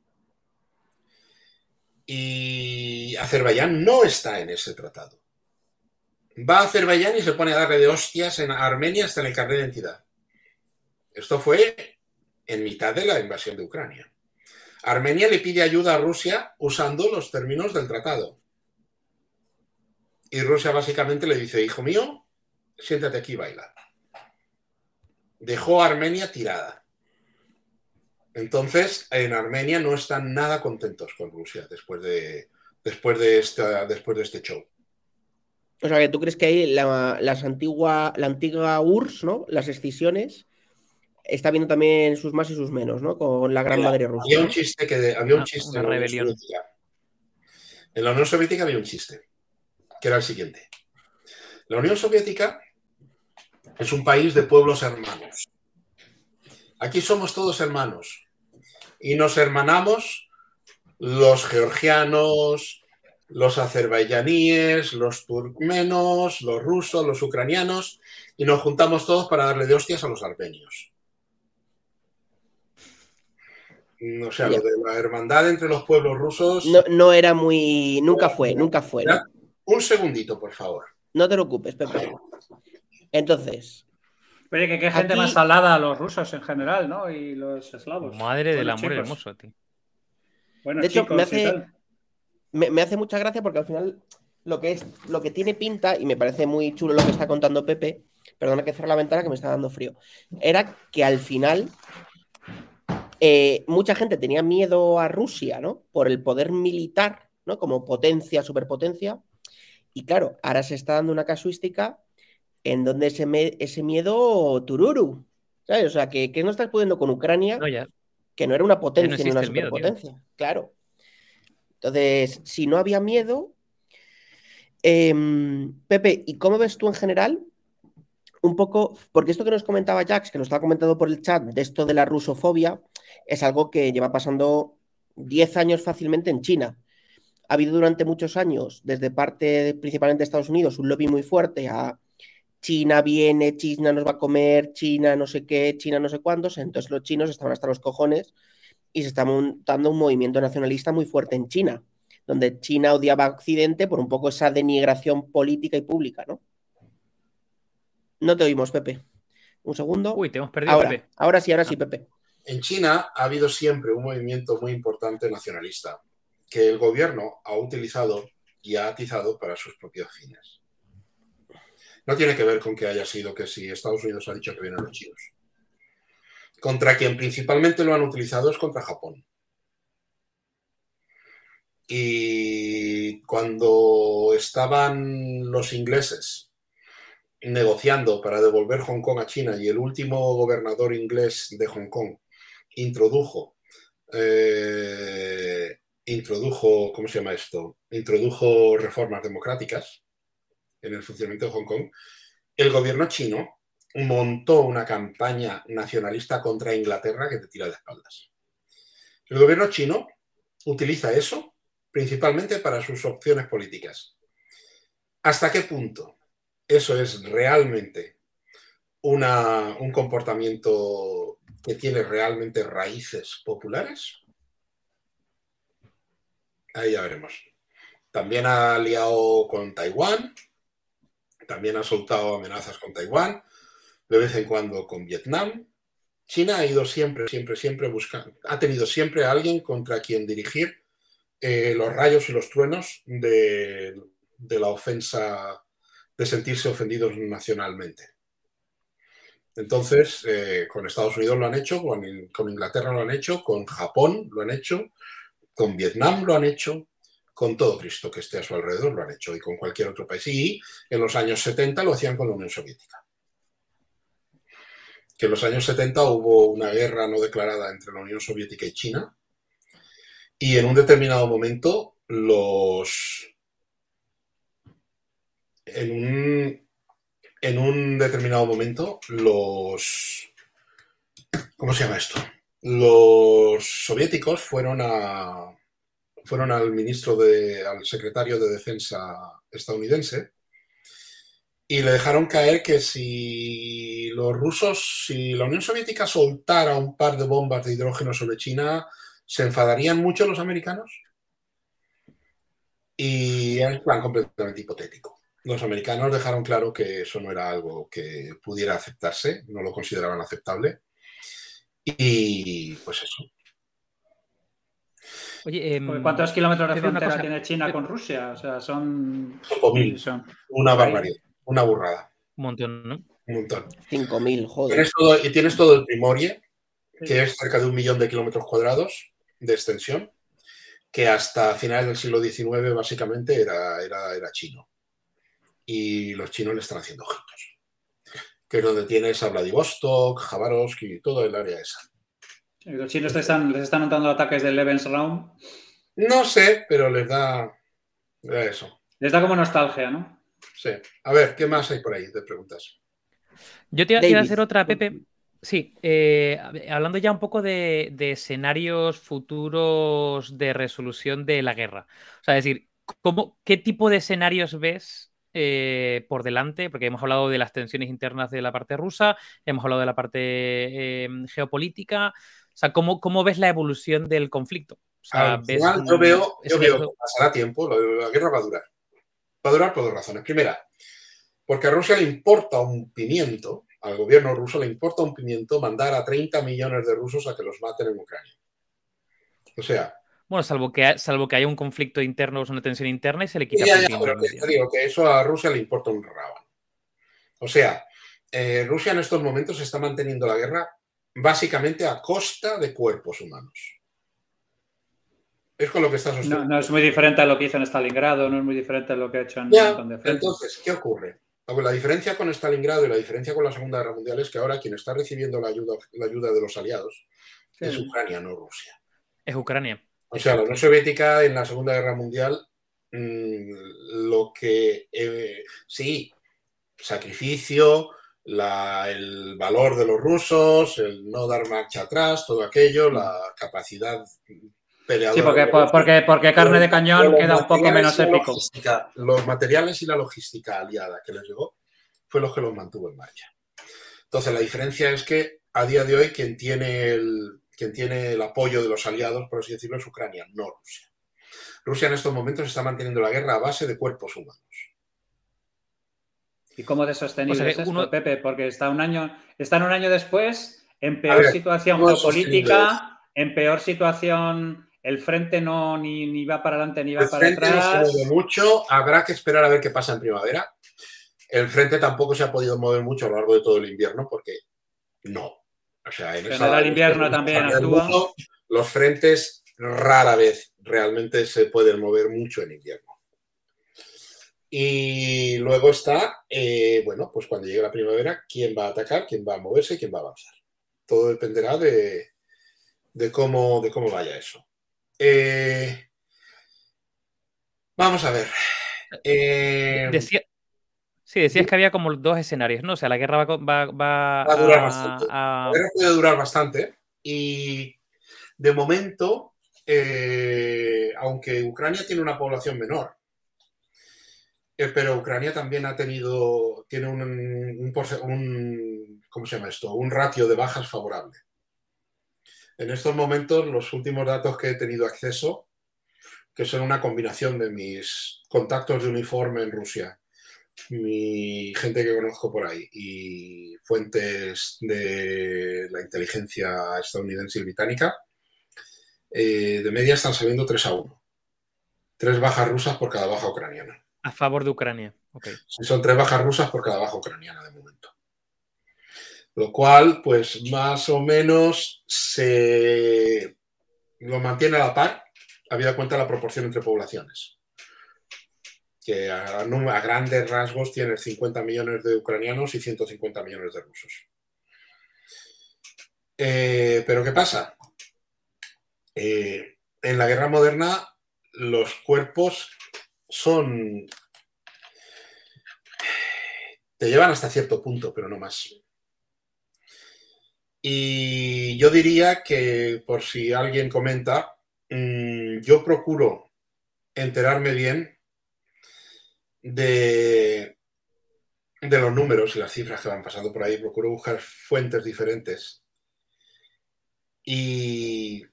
Y Azerbaiyán no está en ese tratado. Va a Azerbaiyán y se pone a darle de hostias en Armenia hasta en el carnet de identidad. Esto fue en mitad de la invasión de Ucrania. Armenia le pide ayuda a Rusia usando los términos del tratado. Y Rusia básicamente le dice, hijo mío, siéntate aquí y baila. Dejó a Armenia tirada. Entonces, en Armenia no están nada contentos con Rusia después de, después de, después de este show. O sea, que tú crees que ahí la, las antigua, la antigua URSS, ¿no? Las escisiones, está viendo también sus más y sus menos, ¿no? Con la gran madre Había rusa. un ¿no? chiste que de- había un Una- chiste una en la Unión. En la Unión Soviética había un chiste, que era el siguiente. La Unión Soviética es un país de pueblos hermanos. Aquí somos todos hermanos. Y nos hermanamos los georgianos, los azerbaiyaníes, los turkmenos, los rusos, los ucranianos, y nos juntamos todos para darle de hostias a los armenios. O sea, Ya. lo de la hermandad entre los pueblos rusos. No, no era muy. Nunca fue, nunca fue. Un segundito, por favor. No te preocupes, Pepe. Entonces, Oye, que qué gente Aquí- más salada los rusos en general, ¿no? Y los eslavos. Madre del amor chicos. hermoso, tío. Buenos De hecho, chicos me hace- me, me hace mucha gracia porque al final lo que es lo que tiene pinta, y me parece muy chulo lo que está contando Pepe, perdona que cierre la ventana que me está dando frío, era que al final eh, mucha gente tenía miedo a Rusia, ¿no? Por el poder militar, ¿no? Como potencia, superpotencia. Y claro, ahora se está dando una casuística en donde ese, miedo tururu. ¿Sabes? O sea, que, que no estás pudiendo con Ucrania, No, ya. que no era una potencia ni una miedo, superpotencia. Claro. Entonces, si no había miedo. em, Pepe, ¿y cómo ves tú en general? Un poco, porque esto que nos comentaba Jax, que nos estaba comentando por el chat, de esto de la rusofobia, es algo que lleva pasando 10 años fácilmente en China. Ha habido durante muchos años, desde parte principalmente de Estados Unidos, un lobby muy fuerte a China viene, China nos va a comer, China no sé qué, China no sé cuántos. Entonces los chinos estaban hasta los cojones y se está montando un movimiento nacionalista muy fuerte en China, donde China odiaba a Occidente por un poco esa denigración política y pública, ¿no? No te oímos, Pepe. Un segundo. Uy, te hemos perdido, ahora, Pepe. ahora sí, ahora sí, Pepe. En China ha habido siempre un movimiento muy importante nacionalista que el gobierno ha utilizado y ha atizado para sus propios fines. No tiene que ver con que haya sido que si Estados Unidos ha dicho que vienen los chinos. contra quien principalmente lo han utilizado es contra Japón. Y cuando estaban los ingleses negociando para devolver Hong Kong a China y el último gobernador inglés de Hong Kong introdujo, eh, introdujo, ¿cómo se llama esto? Introdujo reformas democráticas en el funcionamiento de Hong Kong, el gobierno chino montó una campaña nacionalista contra Inglaterra que te tira de espaldas. El gobierno chino utiliza eso principalmente para sus opciones políticas. ¿Hasta qué punto eso es realmente un comportamiento que tiene realmente raíces populares? Ahí ya veremos. También ha liado con Taiwán, también ha soltado amenazas con Taiwán, de vez en cuando con Vietnam. China ha ido siempre, siempre, siempre buscando, ha tenido siempre a alguien contra quien dirigir eh, los rayos y los truenos de, la ofensa, de sentirse ofendidos nacionalmente. Entonces, eh, con Estados Unidos lo han hecho, con, con, Inglaterra lo han hecho, con Japón lo han hecho, con Vietnam lo han hecho, con todo Cristo que esté a su alrededor lo han hecho y con cualquier otro país. Y en los años 70 lo hacían con la Unión Soviética que en los años 70 hubo una guerra no declarada entre la Unión Soviética y China, y en un determinado momento los... En un, en un determinado momento los... ¿Cómo se llama esto? Los soviéticos fueron a fueron al ministro de, al secretario de defensa estadounidense y le dejaron caer que si los rusos, si la Unión Soviética soltara un par de bombas de hidrógeno sobre China, ¿se enfadarían mucho los americanos? Y es plan completamente hipotético. Los americanos dejaron claro que eso no era algo que pudiera aceptarse, no lo consideraban aceptable. Y pues eso. Oye, em, ¿cuántos kilómetros de frontera tiene China con Rusia? O sea, son... Son una barbaridad. Una burrada. Un montón, ¿no? Un montón. 5.000, joder. y tienes todo el Primorie, que es cerca de un millón de kilómetros cuadrados de extensión, que hasta finales del siglo XIX básicamente era, era, era chino. Y los chinos le están haciendo ojitos. Que es donde tienes a Vladivostok, Jabarovsk y todo el área esa. ¿Los chinos les están, les están notando ataques del Lebensraum? No sé, pero les da, les da eso. Les da como nostalgia, ¿no? Sí. A ver, ¿qué más hay por ahí de preguntas? Yo te iba a hacer otra, Pepe. Sí, eh, hablando ya un poco de, escenarios futuros de resolución de la guerra. O sea, es decir, ¿cómo, ¿qué tipo de escenarios ves eh, por delante? Porque hemos hablado de las tensiones internas de la parte rusa, hemos hablado de la parte em, geopolítica. O sea, ¿cómo, ¿cómo, ves la evolución del conflicto? yo veo, yo veo que pasará tiempo, la guerra va a durar. Va a durar por dos razones. Primera, porque a Rusia le importa un pimiento, al gobierno ruso le importa un pimiento mandar a 30 millones de rusos a que los maten en Ucrania. O sea. Bueno, salvo que, salvo que haya un conflicto interno, una tensión interna y se le quita. Ya, ya, pero te digo que eso a Rusia le importa un rábano. O sea, eh, Rusia en estos momentos está manteniendo la guerra básicamente a costa de cuerpos humanos. Es con lo que está sosteniendo. No, es muy diferente a lo que hizo en Stalingrado, no es muy diferente a lo que ha hecho en ya, Entonces, ¿qué ocurre? La diferencia con Stalingrado y la diferencia con la Segunda Guerra Mundial es que ahora quien está recibiendo la ayuda, la ayuda de los aliados es Ucrania, no Rusia. Es Ucrania. O sea, la Unión Soviética en la Segunda Guerra Mundial, mm, lo que eh, sí, sacrificio, el valor de los rusos, el no dar marcha atrás, todo aquello, la capacidad Sí, porque, porque, porque carne de cañón queda un poco menos épico. Los materiales y la logística aliada que les llegó fue lo que los mantuvo en marcha. Entonces, la diferencia es que a día de hoy quien tiene el, quien tiene el apoyo de los aliados, por así decirlo, es Ucrania, no Rusia. Rusia en estos momentos está manteniendo la guerra a base de cuerpos humanos. ¿Y cómo de sostenible es esto, Pepe? Porque está un año, están un año después en peor situación geopolítica, en peor situación el frente no ni, va para adelante ni va para atrás. No se mueve mucho, habrá que esperar a ver qué pasa en primavera. El frente tampoco se ha podido mover mucho a lo largo de todo el invierno porque no. O sea, en General invierno también actúa. Mundo, los frentes rara vez realmente se pueden mover mucho en invierno. Y luego está, eh, bueno, pues cuando llegue la primavera, quién va a atacar, quién va a moverse, quién va a avanzar. Todo dependerá de, de cómo, de cómo vaya eso. Eh, vamos a ver. Eh, Decía- sí, decías que había como dos escenarios, ¿no? O sea, la guerra va, va- va Va a durar a- bastante. a- La guerra puede durar bastante y de momento, eh, aunque Ucrania tiene una población menor, eh, pero Ucrania también ha tenido, tiene un, un un- ¿cómo se llama esto? Un ratio de bajas favorable. En estos momentos, los últimos datos que he tenido acceso, que son una combinación de mis contactos de uniforme en Rusia, mi gente que conozco por ahí y fuentes de la inteligencia estadounidense y británica, eh, de media están saliendo 3 a 1. Tres bajas rusas por cada baja ucraniana. a favor de Ucrania. Son tres bajas rusas por cada baja ucraniana de momento. Lo cual, pues más o menos se lo mantiene a la par, habida cuenta la proporción entre poblaciones. Que a, grandes rasgos tiene 50 millones de ucranianos y 150 millones de rusos. Eh, Pero ¿qué pasa? Eh, en la guerra moderna los cuerpos son te llevan hasta cierto punto, pero no más. Y yo diría que, por si alguien comenta, mm, yo procuro enterarme bien de, los números y las cifras que van pasando por ahí. Procuro buscar fuentes diferentes. Y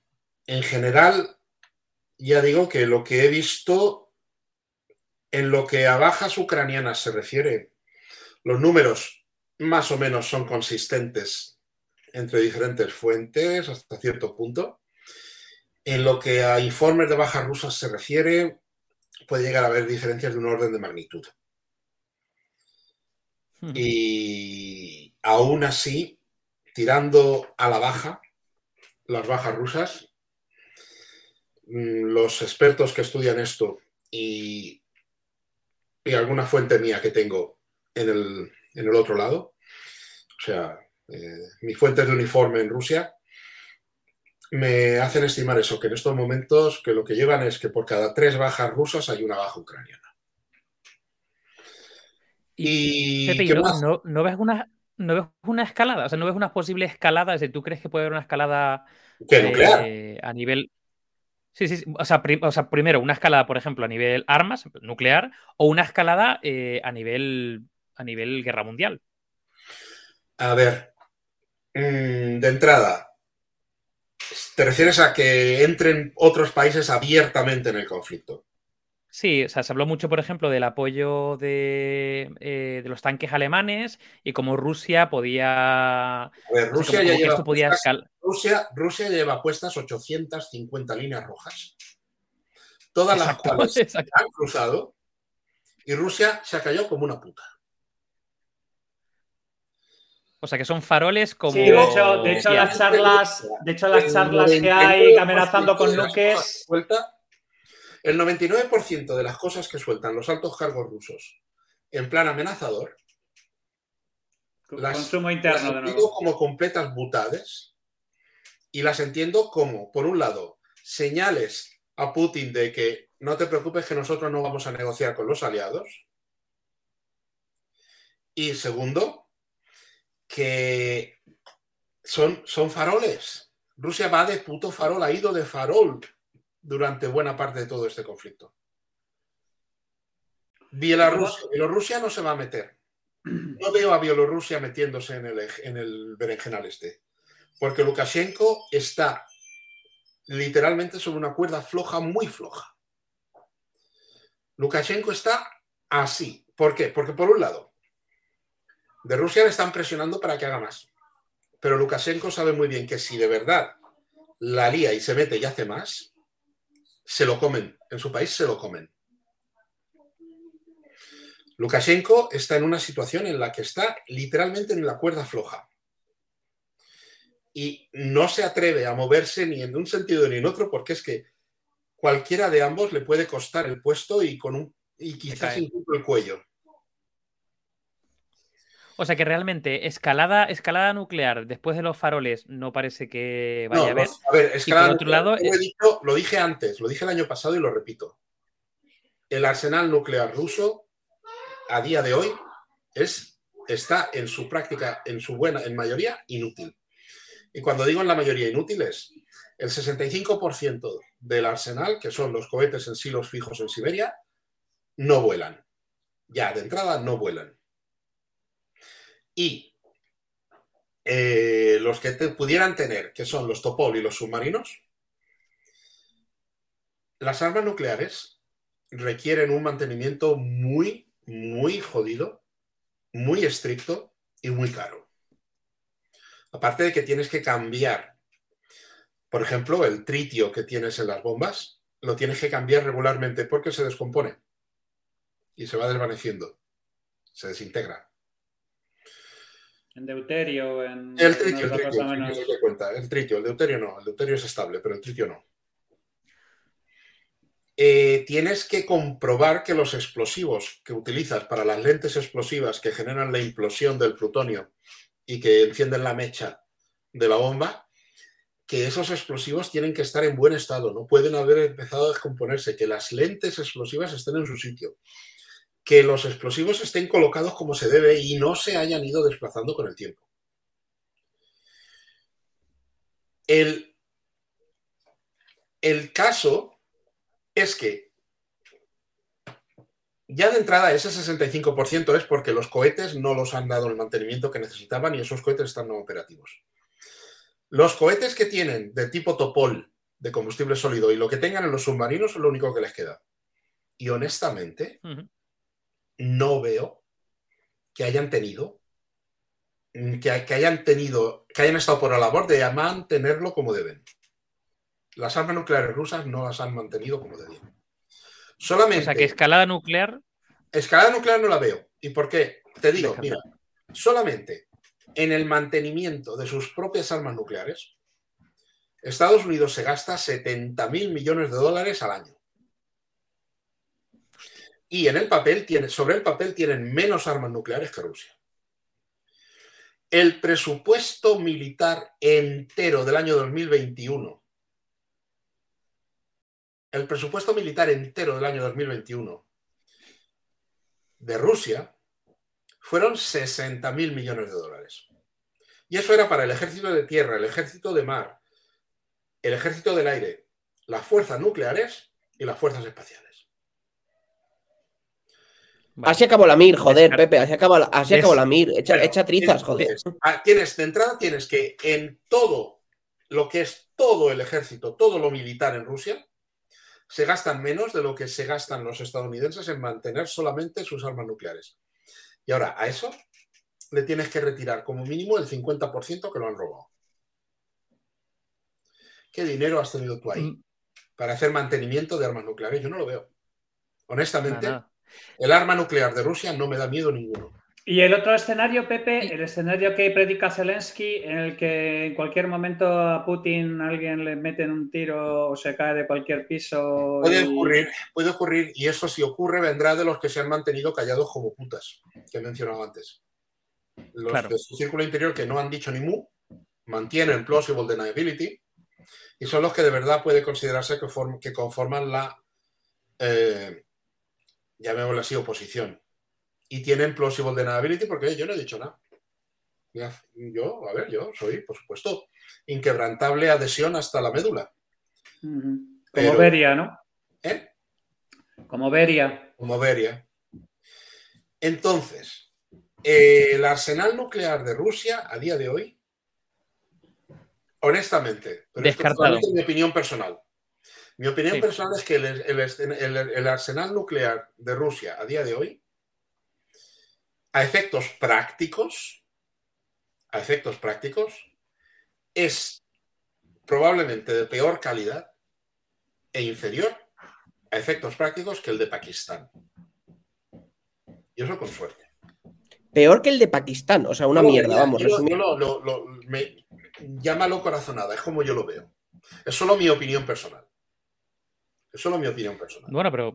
en general, ya digo que lo que he visto en lo que a bajas ucranianas se refiere, los números más o menos son consistentes entre diferentes fuentes hasta cierto punto. En lo que a informes de bajas rusas se refiere, puede llegar a haber diferencias de un orden de magnitud. Y aún así, tirando a la baja, las bajas rusas, mm, los expertos que estudian esto y, y alguna fuente mía que tengo en el, en el otro lado, o sea, eh, mi fuente de uniforme en Rusia, me hacen estimar eso, que en estos momentos que lo que llevan es que por cada tres bajas rusas hay una baja ucraniana. Y, Pepe, ¿y ¿qué no, más? no- no ves una, no ves una escalada? O sea, ¿no ves una posible escalada? Es decir, ¿tú crees que puede haber una escalada ¿Qué, nuclear? eh, a nivel... Sí, sí, sí. O sea, prim- o sea, primero, una escalada, por ejemplo, a nivel armas, nuclear, o una escalada eh, a nivel a nivel guerra mundial. A ver, mm, de entrada, ¿te refieres a que entren otros países abiertamente en el conflicto? Sí, o sea, se habló mucho, por ejemplo, del apoyo de, eh, de los tanques alemanes y cómo Rusia podía. A ver, Rusia como- ya como que lleva podía puestas- escal- Rusia, Rusia lleva puestas 850 líneas rojas, todas las cuales exacto. han cruzado y Rusia se ha callado como una puta. O sea, que son faroles como. Sí, de hecho, de hecho las charlas, de hecho las charlas que 99% hay amenazando con las nuques. el 99% de las cosas que sueltan los altos cargos rusos en plan amenazador las, Consumo las interno de entiendo como completas butades y las entiendo como, por un lado, señales a Putin de que no te preocupes que nosotros no vamos a negociar con los aliados. Y segundo, que son, son faroles. Rusia va de puto farol, ha ido de farol durante buena parte de todo este conflicto. Bielorrusia, Bielorrusia no se va a meter. No veo a Bielorrusia metiéndose en el, en el berenjenal este. Porque Lukashenko está literalmente sobre una cuerda floja, muy floja. Lukashenko está así. ¿Por qué? Porque por un lado, de Rusia le están presionando para que haga más. Pero Lukashenko sabe muy bien que si de verdad la lía y se mete y hace más, se lo comen. En su país se lo comen. Lukashenko está en una situación en la que está literalmente en la cuerda floja. y no se atreve a moverse ni en un sentido ni en otro porque es que cualquiera de ambos le puede costar el puesto y con un y quizás incluso el cuello. O sea que realmente escalada, escalada nuclear después de los faroles no parece que vaya No, a haber. a ver, es Y que por ahora, otro lado, eh, dicho, lo dije antes, lo dije el año pasado y lo repito. El arsenal nuclear ruso a día de hoy es, está en su práctica, en su buena, en mayoría, inútil. Y cuando digo en la mayoría inútil es el 65% del arsenal, que son los cohetes en silos fijos en Siberia, no vuelan. Ya, de entrada no vuelan. Y eh, los que te pudieran tener, que son los Topol y los submarinos, las armas nucleares requieren un mantenimiento muy, muy jodido, muy estricto y muy caro. Aparte de que tienes que cambiar, por ejemplo, el tritio que tienes en las bombas, lo tienes que cambiar regularmente porque se descompone y se va desvaneciendo, se desintegra. En deuterio, en. El tritio, el tritio, el tritio cuenta. El tritio, el deuterio no, el deuterio es estable, pero el tritio no. Eh, tienes que comprobar que los explosivos que utilizas para las lentes explosivas que generan la implosión del plutonio y que encienden la mecha de la bomba, que esos explosivos tienen que estar en buen estado, no pueden haber empezado a descomponerse, que las lentes explosivas estén en su sitio, que los explosivos estén colocados como se debe y no se hayan ido desplazando con el tiempo. El, el caso es que ya de entrada ese 65% es porque los cohetes no los han dado el mantenimiento que necesitaban y esos cohetes están no operativos. Los cohetes que tienen de tipo Topol de combustible sólido y lo que tengan en los submarinos es lo único que les queda. Y honestamente. No veo que hayan tenido mm, que, que hayan tenido que hayan estado por la labor de mantenerlo como deben. Las armas nucleares rusas no las han mantenido como debían. Solamente O sea que escalada nuclear. escalada nuclear no la veo. ¿Y por qué? Te digo, Déjame. mira, solamente en el mantenimiento de sus propias armas nucleares, Estados Unidos se gasta 70 mil millones de dólares al año. Y en el papel sobre el papel tienen menos armas nucleares que Rusia. El presupuesto militar entero del año 2021, el presupuesto militar entero del año 2021 de Rusia fueron 60 mil millones de dólares. Y eso era para el ejército de tierra, el ejército de mar, el ejército del aire, las fuerzas nucleares y las fuerzas espaciales. Vale. Así acabó la MIR, joder, Pepe. Así acabó la, así acabó la MIR. Echa, Bueno, echa trizas, tienes- joder. Tienes, ah, tienes- de entrada tienes que en todo lo que es todo el ejército, todo lo militar en Rusia, se gastan menos de lo que se gastan los estadounidenses en mantener solamente sus armas nucleares. Y ahora, a eso le tienes que retirar como mínimo el 50% que lo han robado. ¿Qué dinero has tenido tú ahí Mm, para hacer mantenimiento de armas nucleares? Yo no lo veo. Honestamente, nada. El arma nuclear de Rusia no me da miedo ninguno. Y el otro escenario, Pepe, el escenario que predica Zelensky, en el que en cualquier momento a Putin alguien le meten un tiro o se cae de cualquier piso. Puede y- ocurrir, puede ocurrir, y eso si ocurre vendrá de los que se han mantenido callados como putas, que he mencionado antes. Los Claro. de su círculo interior que no han dicho ni mu, mantienen plausible deniability, y son los que de verdad puede considerarse que, form- que conforman la, eh, llamémosla así, oposición. Y tienen plausible deniability porque yo no he dicho nada. Yo, a ver, yo soy, por supuesto, inquebrantable adhesión hasta la médula. Como Pero- Beria, ¿no? ¿eh? Como Beria. como Beria. Entonces, eh, el arsenal nuclear de Rusia a día de hoy, honestamente, pero esto es Descartado. solamente mi opinión personal. Mi opinión Sí. personal es que el, el- el- el arsenal nuclear de Rusia a día de hoy, a efectos prácticos, a efectos prácticos, es probablemente de peor calidad e inferior a efectos prácticos que el de Pakistán. Y eso con suerte. Peor que el de Pakistán. O sea, una mierda, vamos. yo yo lo- lo- lo- me- llámalo corazonada, es como yo lo veo. Es solo mi opinión personal. Es solo mi opinión personal. Bueno, pero,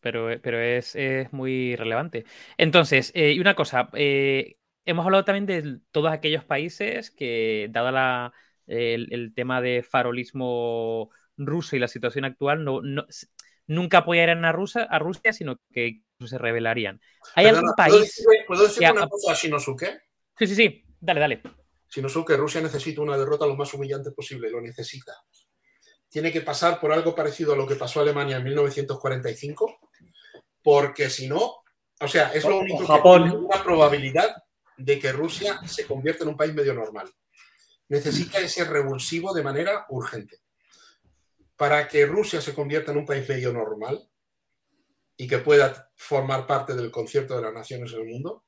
pero, pero es, es muy relevante. Entonces, eh, y una cosa, eh, hemos hablado también de todos aquellos países que, dado la, el, el, tema de farolismo ruso y la situación actual, no, no, nunca apoyarían a Rusia, a Rusia sino que se rebelarían. ¿Hay Perdona, algún ¿puedo país? decirle- ¿Puedo decir que una cosa a Shinosuke? Sí, sí, sí. Dale, dale. Shinosuke, Rusia necesita una derrota lo más humillante posible, lo necesita. Tiene que pasar por algo parecido a lo que pasó a Alemania en 1945, porque si no, o sea, es lo O- único o que Japón. tiene una probabilidad de que Rusia se convierta en un país medio normal. Necesita ese revulsivo de manera urgente. Para que Rusia se convierta en un país medio normal y que pueda formar parte del concierto de las naciones en el mundo,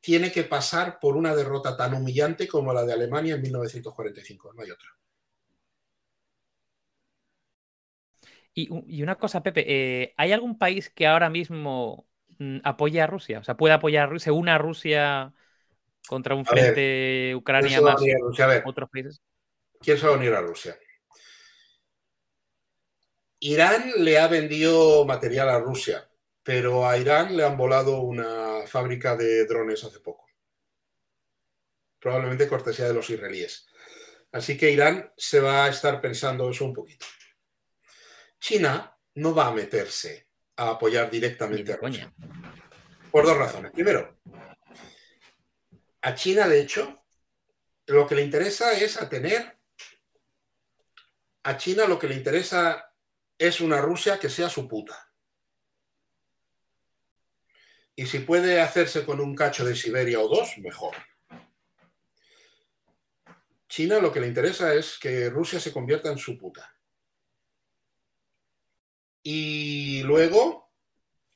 tiene que pasar por una derrota tan humillante como la de Alemania en 1945. No hay otra. Y, una cosa, Pepe, eh, ¿hay algún país que ahora mismo mm, apoye a Rusia? O sea, puede apoyar a Rusia, se une a Rusia contra un A ver, frente ¿Quién Ucrania más unir a Rusia? A ver, otros países? ¿quién se va a unir a Rusia? Irán le ha vendido material a Rusia, pero a Irán le han volado una fábrica de drones hace poco. Probablemente cortesía de los israelíes. Así que Irán se va a estar pensando eso un poquito. China no va a meterse a apoyar directamente a Rusia. coña. Por dos razones. Primero, a China, de hecho, lo que le interesa es a tener. A China lo que le interesa es una Rusia que sea su puta. Y si puede hacerse con un cacho de Siberia o dos, mejor. China lo que le interesa es que Rusia se convierta en su puta. Y luego,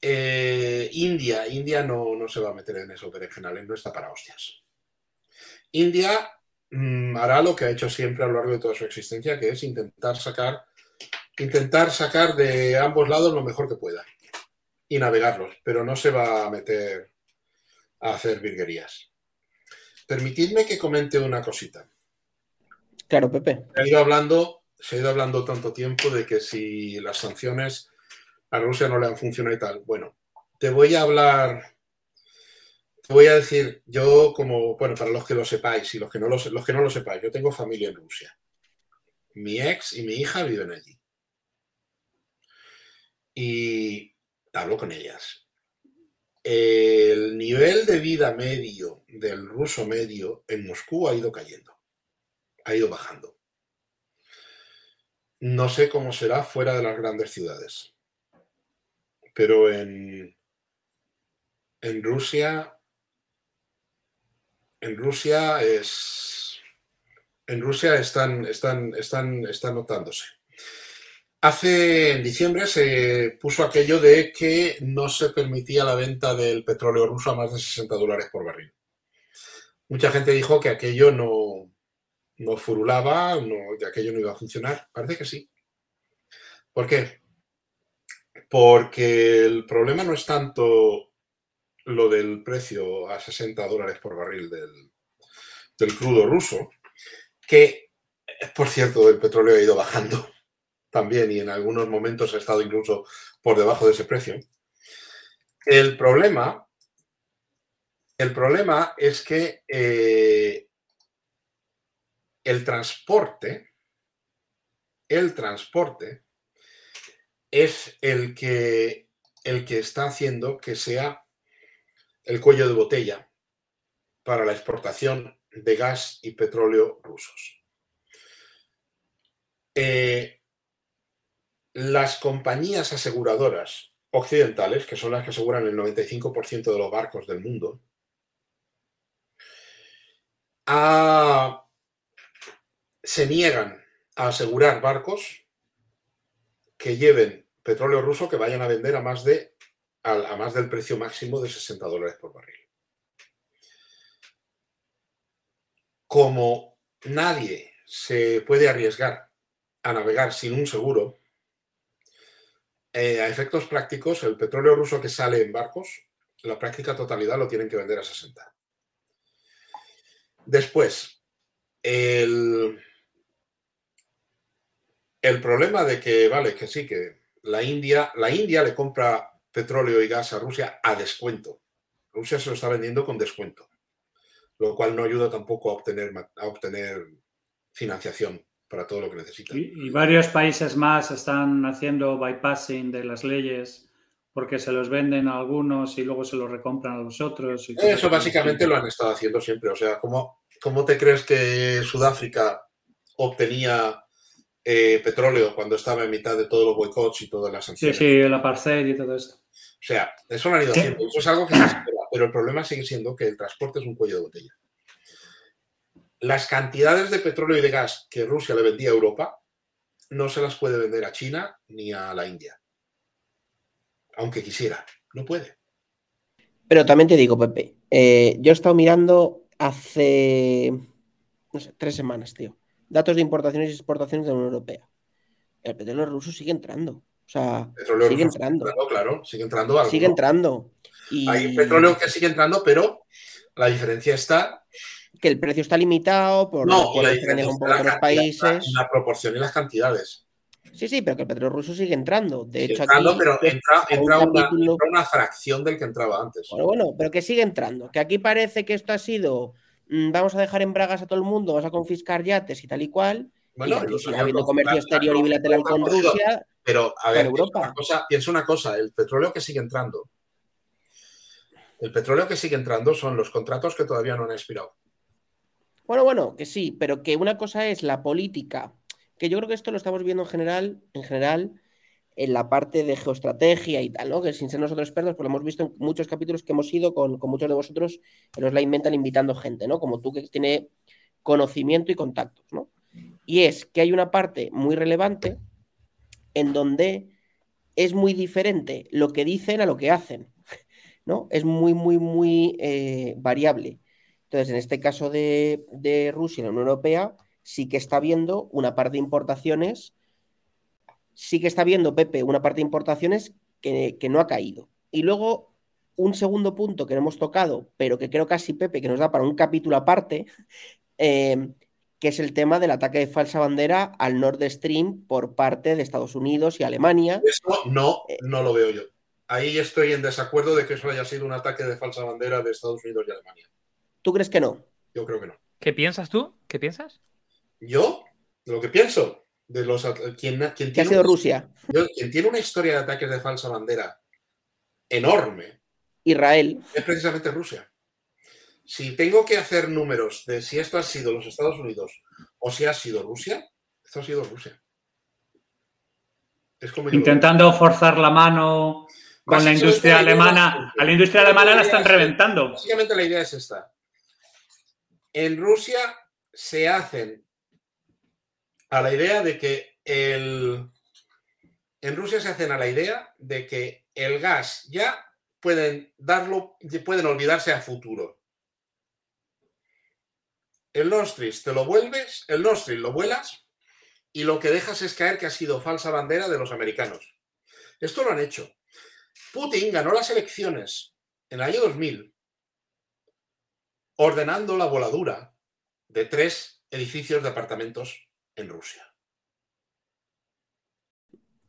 eh, India, India no, no se va a meter en esos berenjenales, no está para hostias. India mm, hará lo que ha hecho siempre a lo largo de toda su existencia, que es intentar sacar, intentar sacar de ambos lados lo mejor que pueda y navegarlos, pero no se va a meter a hacer virguerías. Permitidme que comente una cosita. Claro, Pepe. Ha ido hablando, se ha ido hablando tanto tiempo de que si las sanciones a Rusia no le han funcionado y tal. Bueno, te voy a hablar, te voy a decir, yo como, bueno, para los que lo sepáis y los que no lo, los que no lo sepáis, yo tengo familia en Rusia. Mi ex y mi hija viven allí. Y hablo con ellas. El nivel de vida medio del ruso medio en Moscú ha ido cayendo, ha ido bajando. No sé cómo será fuera de las grandes ciudades, pero en, en Rusia, en Rusia es, en Rusia están, están, están, están notándose. Hace, en diciembre se puso aquello de que no se permitía la venta del petróleo ruso a más de 60 dólares por barril. Mucha gente dijo que aquello no, no furulaba, no, que aquello no iba a funcionar. Parece que sí. ¿Por qué? Porque el problema no es tanto lo del precio a 60 dólares por barril del, del crudo ruso, que, por cierto, el petróleo ha ido bajando también y en algunos momentos ha estado incluso por debajo de ese precio. El problema, el problema es que eh, el transporte, el transporte es el que, el que está haciendo que sea el cuello de botella para la exportación de gas y petróleo rusos. Eh, las compañías aseguradoras occidentales, que son las que aseguran el 95% de los barcos del mundo, a- se niegan a asegurar barcos que lleven petróleo ruso que vayan a vender a más, de, a, más del precio máximo de 60 dólares por barril. Como nadie se puede arriesgar a navegar sin un seguro, eh, a efectos prácticos, el petróleo ruso que sale en barcos, la práctica totalidad lo tienen que vender a 60. Después, el, el problema de que, vale, que sí, que la India, la India le compra petróleo y gas a Rusia a descuento. Rusia se lo está vendiendo con descuento, lo cual no ayuda tampoco a obtener, a obtener financiación para todo lo que necesita. Y, y varios países más están haciendo bypassing de las leyes porque se los venden a algunos y luego se los recompran a los otros. y Eso básicamente lo han estado haciendo siempre. O sea, ¿cómo, cómo te crees que Sudáfrica obtenía eh, petróleo cuando estaba en mitad de todos los boicots y todas las Sí, sanciones? sí, el apartheid y todo esto. O sea, eso lo han ido haciendo. Eso es algo que se espera. Pero el problema sigue siendo que el transporte es un cuello de botella. Las cantidades de petróleo y de gas que Rusia le vendía a Europa no se las puede vender a China ni a la India. Aunque quisiera. No puede. Pero también te digo, Pepe, eh, yo he estado mirando hace, no sé, tres semanas, tío. Datos de importaciones y exportaciones de la Unión Europea. El petróleo ruso sigue entrando. O sea, Petróleo sigue ruso entrando. claro. Sigue entrando algo. Sigue entrando. Y Hay petróleo que sigue entrando, pero la diferencia está que el precio está limitado por No, la un poco la los países. la proporción y las cantidades. Sí, sí, pero que el petróleo ruso sigue entrando. De Sigue hecho, entrando, aquí pero entra, un una, capítulo- entra una fracción del que entraba antes. Bueno, bueno, pero que sigue entrando. Que aquí parece que esto ha sido, vamos a dejar en bragas a todo el mundo, vamos a confiscar yates y tal y cual. Bueno, y aquí sigue habiendo comercio exterior y la- bilateral la- con Rusia. Pero, a ver, Europa. una, cosa, piensa una cosa, el petróleo que sigue entrando. El petróleo que sigue entrando son los contratos que todavía no han expirado. Bueno, bueno, que sí, pero que una cosa es la política, que yo creo que esto lo estamos viendo en general, en general, en la parte de geoestrategia y tal, ¿no? Que sin ser nosotros expertos, pues lo hemos visto en muchos capítulos que hemos ido con, con muchos de vosotros en los Line Mental invitando gente, ¿no? Como tú que tiene conocimiento y contactos, ¿no? Y es que hay una parte muy relevante en donde es muy diferente lo que dicen a lo que hacen, ¿no? Es muy, muy, muy eh, variable. Entonces, en este caso de, de Rusia y la Unión Europea, sí que está viendo una parte de importaciones, sí que está viendo, Pepe, una parte de importaciones que, que no ha caído. Y luego, un segundo punto que no hemos tocado, pero que creo casi, Pepe, que nos da para un capítulo aparte, eh, que es el tema del ataque de falsa bandera al Nord Stream por parte de Estados Unidos y Alemania. Eso no, Eh. no lo veo yo. Ahí estoy en desacuerdo de que eso haya sido un ataque de falsa bandera de Estados Unidos y Alemania. ¿Tú crees que no? Yo creo que no. ¿Qué piensas tú? ¿Qué piensas? Yo, lo que pienso, de los quien, quien Que ha tiene sido una- Rusia, quien tiene una historia de ataques de falsa bandera enorme Israel. es precisamente Rusia. Si tengo que hacer números de si esto ha sido los Estados Unidos o si ha sido Rusia, esto ha sido Rusia. Es como. Intentando forzar la mano con la industria alemana. A la industria alemana la están reventando. Básicamente la idea es esta. En Rusia se hacen a la idea de que el... En Rusia se hacen a la idea de que el gas ya pueden darlo, pueden olvidarse a futuro. El Nord Stream te lo vuelves, el Nord Stream lo vuelas y lo que dejas es caer que ha sido falsa bandera de los americanos. Esto lo han hecho. Putin ganó las elecciones en el año 2000 ordenando la voladura de tres edificios de apartamentos en Rusia.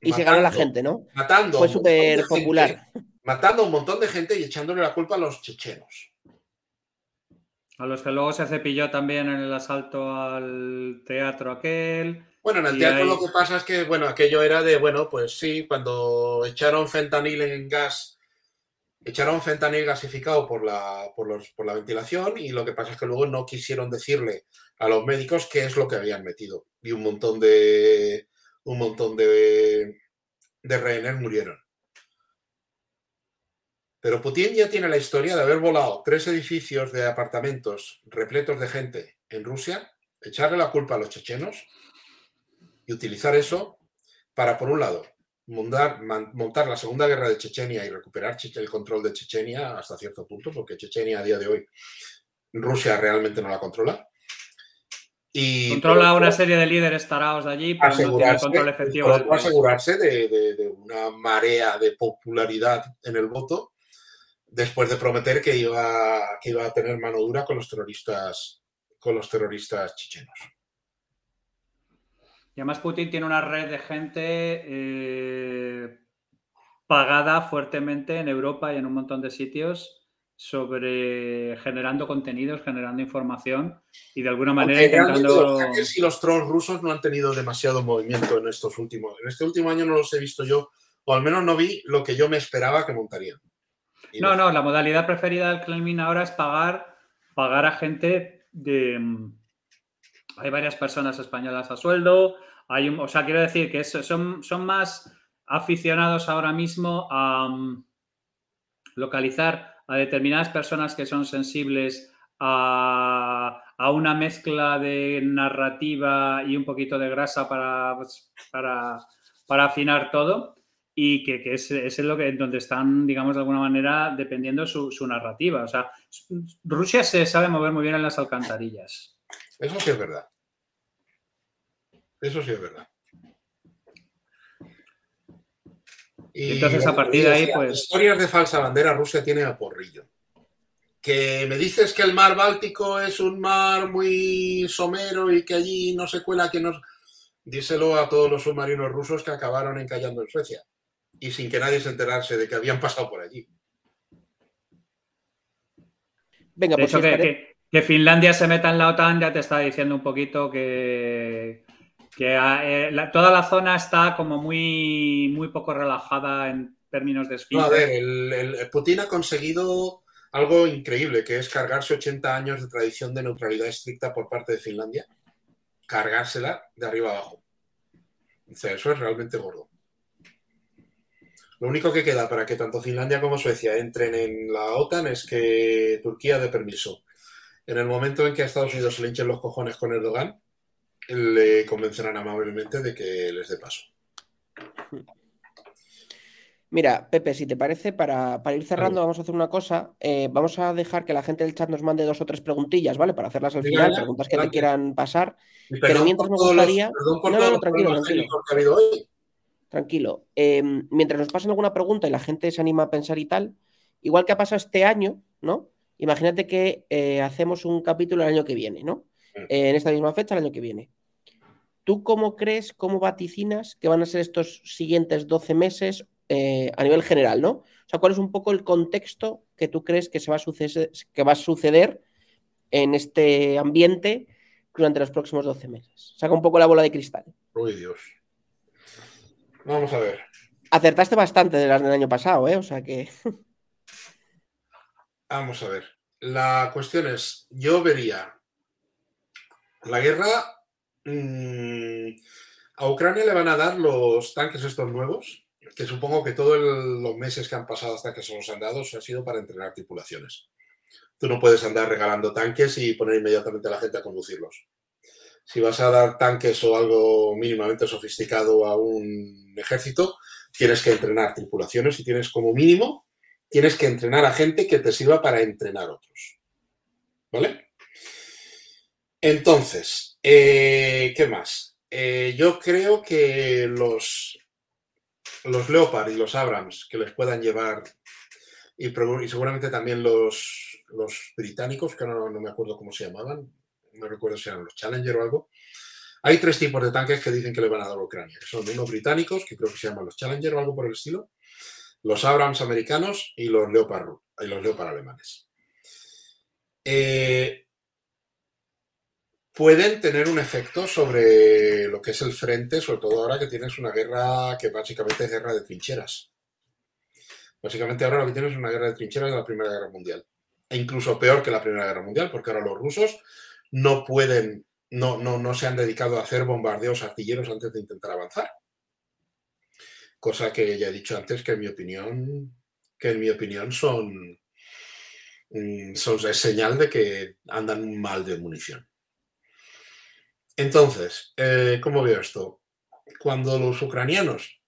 Y se ganó la Matando- gente, ¿no? Matando Fue súper gente, popular. matando a un montón de gente y echándole la culpa a los chechenos. A los que luego se cepilló también en el asalto al teatro aquel. Bueno, en el teatro ahí- lo que pasa es que, bueno, aquello era de, bueno, pues sí, cuando echaron fentanil en gas, echaron fentanil gasificado por la, por, los- por la ventilación y lo que pasa es que luego no quisieron decirle a los médicos qué es lo que habían metido. Y un montón de, un montón de, de rehenes murieron. Pero Putin ya tiene la historia de haber volado tres edificios de apartamentos repletos de gente en Rusia, echarle la culpa a los chechenos y utilizar eso para, por un lado, montar, montar la Segunda Guerra de Chechenia y recuperar el control de Chechenia hasta cierto punto, porque Chechenia a día de hoy Rusia realmente no la controla. Y Controla por una serie de líderes tarados de allí, pero no tiene asegurarse, control efectivo del país. asegurarse de, de- de una marea de popularidad en el voto después de prometer que iba, que iba a tener mano dura con los terroristas con los terroristas chichenos. Y además Putin tiene una red de gente eh, pagada fuertemente en Europa y en un montón de sitios sobre generando contenidos, generando información y de alguna manera intentando... Los y los trolls rusos no han tenido demasiado movimiento en estos últimos... En este último año no los he visto yo, o al menos no vi lo que yo me esperaba que montarían. no, no, la modalidad preferida del Kremlin ahora es pagar, pagar a gente de hay varias personas españolas a sueldo, hay o sea, quiero decir que son, son más aficionados ahora mismo a mm, localizar a determinadas personas que son sensibles a, una mezcla de narrativa y un poquito de grasa para, pues, para, afinar todo y que, es, es, lo que, donde están, digamos, de alguna manera dependiendo su, su narrativa. O sea, Rusia se sabe mover muy bien en las alcantarillas. Eso sí es verdad. Eso sí es verdad. Y Entonces, a partir de ahí, pues. Historias de falsa bandera, Rusia tiene a porrillo. Que me dices que el mar Báltico es un mar muy somero y que allí no se cuela, que nos. Díselo a todos los submarinos rusos que acabaron encallando en Suecia. Y sin que nadie se enterase de que habían pasado por allí. Venga, pues. Que, que Finlandia se meta en la OTAN ya te está diciendo un poquito que, eh, toda la zona está como muy, muy poco relajada en términos de esfínter. a ver, el, Putin ha conseguido algo increíble, que es cargarse 80 años de tradición de neutralidad estricta por parte de Finlandia, cargársela de arriba abajo. O sea, eso es realmente gordo. Lo único que queda para que tanto Finlandia como Suecia entren en la OTAN es que Turquía dé permiso en el momento en que a Estados Unidos se le hinchen los cojones con Erdogan, le convencerán amablemente de que les dé paso. Mira, Pepe, si te parece, para, ir cerrando, vamos a hacer una cosa. Eh, vamos a dejar que la gente del chat nos mande dos o tres preguntillas, ¿vale? Para hacerlas al final, preguntas que te quieran pasar. Pero mientras me gustaría. no, tranquilo, tranquilo. Tranquilo. Em, mientras nos pasen alguna pregunta y la gente se anima a pensar y tal, igual que ha pasado este año, ¿no? Imagínate que eh, hacemos un capítulo el año que viene, ¿no? Eh, en esta misma fecha, el año que viene. ¿Tú cómo crees, cómo vaticinas que van a ser estos siguientes 12 meses eh, a nivel general, ¿no? O sea, ¿cuál es un poco el contexto que tú crees que, se va a suceder, que va a suceder en este ambiente durante los próximos 12 meses? Saca un poco la bola de cristal. Uy, Dios. Vamos a ver. Acertaste bastante de las del año pasado, ¿eh? O sea que. Vamos a ver. La cuestión es, yo vería la guerra... Mm, a Ucrania le van a dar los tanques estos nuevos, que supongo que todos los meses que han pasado hasta que se los han dado ha sido para entrenar tripulaciones. Tú no puedes andar regalando tanques y poner inmediatamente a la gente a conducirlos. Si vas a dar tanques o algo mínimamente sofisticado a un ejército, tienes que entrenar tripulaciones y tienes como mínimo tienes que entrenar a gente que te sirva para entrenar a otros. ¿Vale? Entonces, eh, ¿qué más? Eh, yo creo que los, los Leopard y los Abrams que les puedan llevar, y, seguramente también los, los británicos, que no, no, me acuerdo cómo se llamaban, no recuerdo si eran los Challenger o algo. Hay tres tipos de tanques que dicen que le van a dar a Ucrania, son unos británicos, que creo que se llaman los Challenger o algo por el estilo, los Abrams americanos y los Leopard, y los Leopard alemanes. Eh, pueden tener un efecto sobre lo que es el frente, sobre todo ahora que tienes una guerra que básicamente es guerra de trincheras. Básicamente ahora lo que tienes es una guerra de trincheras de la Primera Guerra Mundial. E incluso peor que la Primera Guerra Mundial, porque ahora los rusos no pueden, no, no, no se han dedicado a hacer bombardeos artilleros antes de intentar avanzar cosa que ya he dicho antes que en mi opinión, que en mi opinión son, mm, son es señal de que andan mal de munición. Entonces, eh, ¿cómo veo esto? Cuando los ucranianos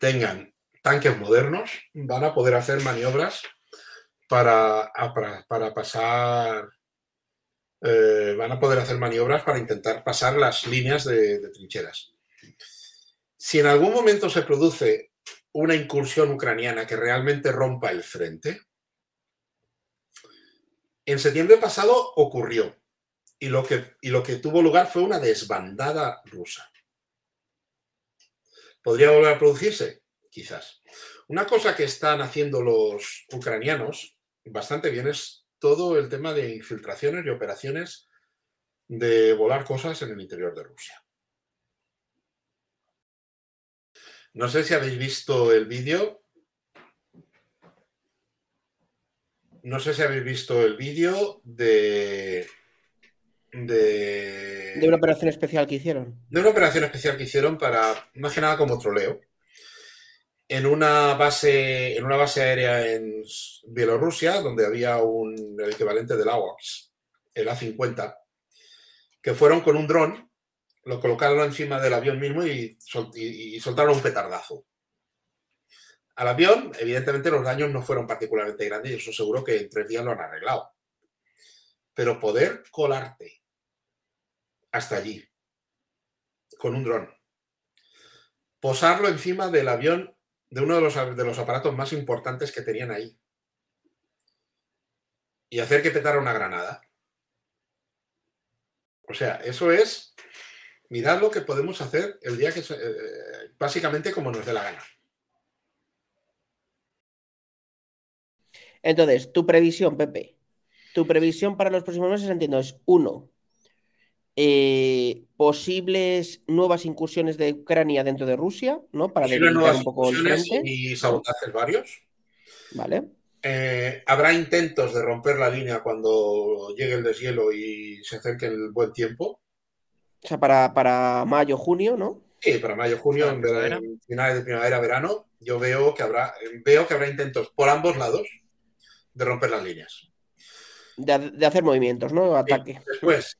tengan tanques modernos, van a poder hacer maniobras para, para, pasar, eh, van a poder hacer maniobras para intentar pasar las líneas de trincheras si en algún momento se produce una incursión ucraniana que realmente rompa el frente, en septiembre pasado ocurrió. y lo que, y lo que tuvo lugar fue una desbandada rusa. ¿Podría volver a producirse? Quizás. Una cosa que están haciendo los ucranianos bastante bien es todo el tema de infiltraciones y operaciones de volar cosas en el interior de Rusia. No sé si habéis visto el vídeo. No sé si habéis visto el vídeo de, de. De una operación especial que hicieron. De una operación especial que hicieron para, más que nada como troleo, en una base, en una base aérea en Bielorrusia, donde había un, el equivalente del AWACS, el A-50, que fueron con un dron lo colocaron encima del avión mismo y, soltaron un petardazo. Al avión, evidentemente, los daños no fueron particularmente grandes y eso seguro que en tres días lo han arreglado. Pero poder colarte hasta allí con un dron, posarlo encima del avión de uno de los, de los aparatos más importantes que tenían ahí y hacer que petara una granada. O sea, eso es mirad lo que podemos hacer el día que, eh, básicamente como nos dé la gana. Entonces, tu previsión, Pepe, tu previsión para los próximos meses, entiendo, es uno, eh, posibles nuevas incursiones de Ucrania dentro de Rusia, ¿no? Para debilitar un poco el frente. Y sabotajes varios. Vale. Eh, habrá intentos de romper la línea cuando llegue el deshielo y se acerque el buen tiempo. O sea, para, mayo, junio, ¿no? Sí, para mayo, junio, en, finales de primavera, verano, yo veo que habrá, veo que habrá intentos por ambos lados de romper las líneas. De, hacer movimientos, ¿no? Ataque. Después,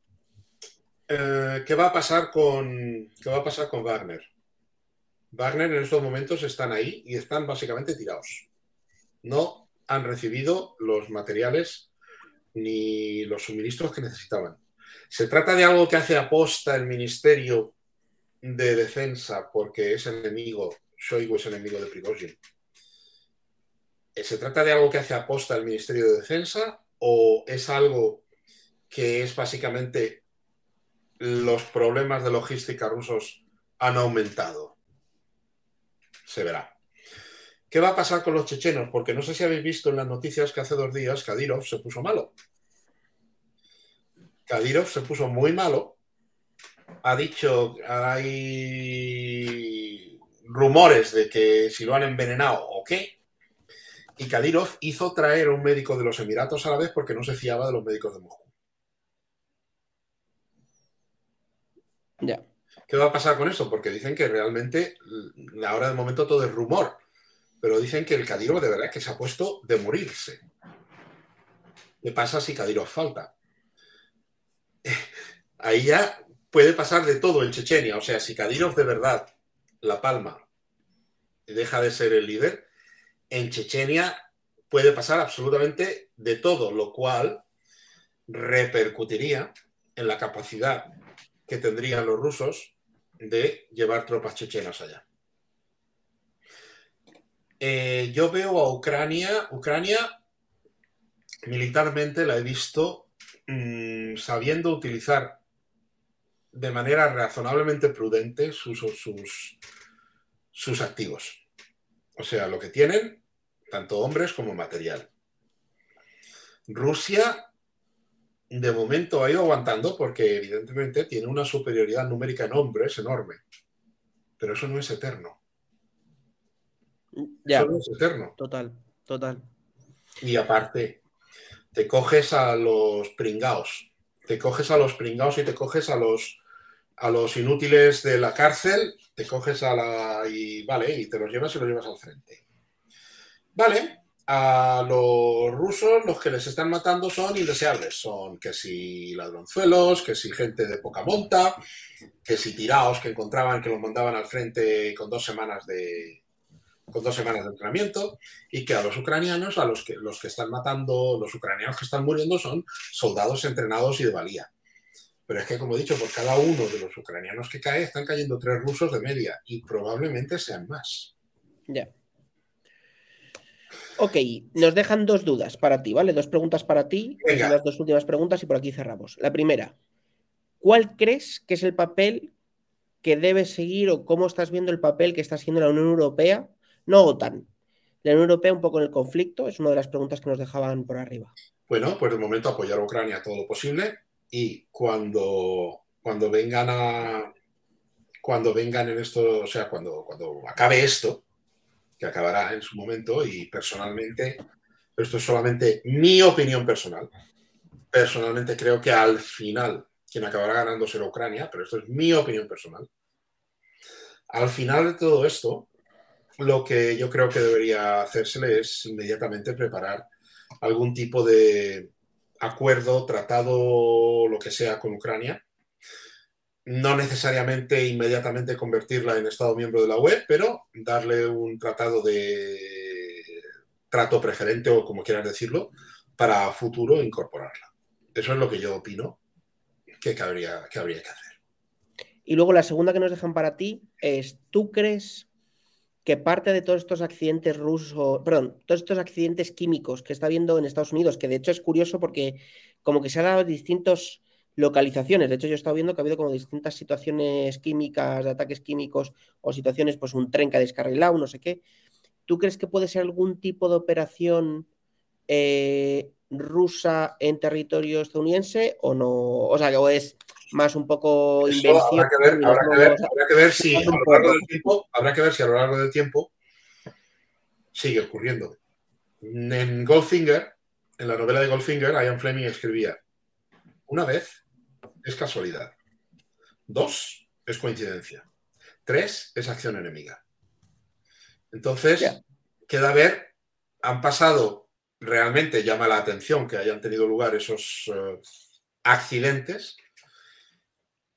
eh, ¿qué va a pasar con qué va a pasar con Wagner? Wagner en estos momentos están ahí y están básicamente tirados. No han recibido los materiales ni los suministros que necesitaban. ¿Se trata de algo que hace aposta el Ministerio de Defensa porque es enemigo, Shoigu es enemigo de Prigozhin? ¿Se trata de algo que hace aposta el Ministerio de Defensa o es algo que es básicamente los problemas de logística rusos han aumentado? Se verá. ¿Qué va a pasar con los chechenos? Porque no sé si habéis visto en las noticias que hace dos días Kadyrov se puso malo. Kadyrov se puso muy malo. Ha dicho, hay rumores de que si lo han envenenado o qué. Y Kadyrov hizo traer a un médico de los Emiratos a la vez porque no se fiaba de los médicos de Moscú. Ya. ¿Qué va a pasar con eso? Porque dicen que realmente ahora de momento todo es rumor, pero dicen que el Kadyrov de verdad es que se ha puesto de morirse. ¿Qué pasa si Kadyrov falta? Ahí ya puede pasar de todo en Chechenia. O sea, si Kadyrov de verdad la palma deja de ser el líder, en Chechenia puede pasar absolutamente de todo, lo cual repercutiría en la capacidad que tendrían los rusos de llevar tropas chechenas allá. Eh, yo veo a Ucrania, Ucrania militarmente la he visto mm, sabiendo utilizar de manera razonablemente prudente sus, sus, sus activos. O sea, lo que tienen, tanto hombres como material. Rusia, de momento, ha ido aguantando porque evidentemente tiene una superioridad numérica en hombres enorme. Pero eso no es eterno. Ya. Eso no es eterno. Total, total. Y aparte, te coges a los pringaos. Te coges a los pringaos y te coges a los a los inútiles de la cárcel, te coges a la. y vale, y te los llevas y los llevas al frente. Vale, a los rusos los que les están matando son indeseables. Son que si ladronzuelos, que si gente de poca monta, que si tiraos que encontraban que los mandaban al frente con dos semanas de con dos semanas de entrenamiento y que a los ucranianos, a los que los que están matando, los ucranianos que están muriendo son soldados entrenados y de valía. Pero es que, como he dicho, por cada uno de los ucranianos que cae, están cayendo tres rusos de media y probablemente sean más. Ya. Ok, nos dejan dos dudas para ti, ¿vale? Dos preguntas para ti, Venga. las dos últimas preguntas y por aquí cerramos. La primera, ¿cuál crees que es el papel que debe seguir o cómo estás viendo el papel que está haciendo la Unión Europea? No OTAN. La Unión Europea un poco en el conflicto, es una de las preguntas que nos dejaban por arriba. Bueno, pues de momento apoyar a Ucrania todo lo posible y cuando, cuando vengan a cuando vengan en esto, o sea, cuando, cuando acabe esto, que acabará en su momento y personalmente, esto es solamente mi opinión personal, personalmente creo que al final quien acabará ganando será Ucrania, pero esto es mi opinión personal. Al final de todo esto, lo que yo creo que debería hacérsele es inmediatamente preparar algún tipo de acuerdo, tratado, lo que sea con Ucrania. No necesariamente inmediatamente convertirla en Estado miembro de la UE, pero darle un tratado de trato preferente o como quieras decirlo, para futuro incorporarla. Eso es lo que yo opino que que, habría que hacer. Y luego la segunda que nos dejan para ti es, ¿tú crees que parte de todos estos accidentes rusos, perdón, todos estos accidentes químicos que está habiendo en Estados Unidos, que de hecho es curioso porque como que se han dado distintas localizaciones, de hecho yo he estado viendo que ha habido como distintas situaciones químicas, de ataques químicos o situaciones, pues un tren que ha descarrilado, no sé qué. ¿Tú crees que puede ser algún tipo de operación eh, rusa en territorio estadounidense o no? O sea, o es más un poco Eso invención. habrá, que ver, habrá, que ver, habrá que ver si a lo largo del tiempo, habrá que ver si a lo largo del tiempo sigue ocurriendo. En Goldfinger, en la novela de Goldfinger, Ian Fleming escribía: una vez es casualidad, dos es coincidencia, tres es acción enemiga. Entonces, yeah. queda ver, han pasado, realmente llama la atención que hayan tenido lugar esos uh, accidentes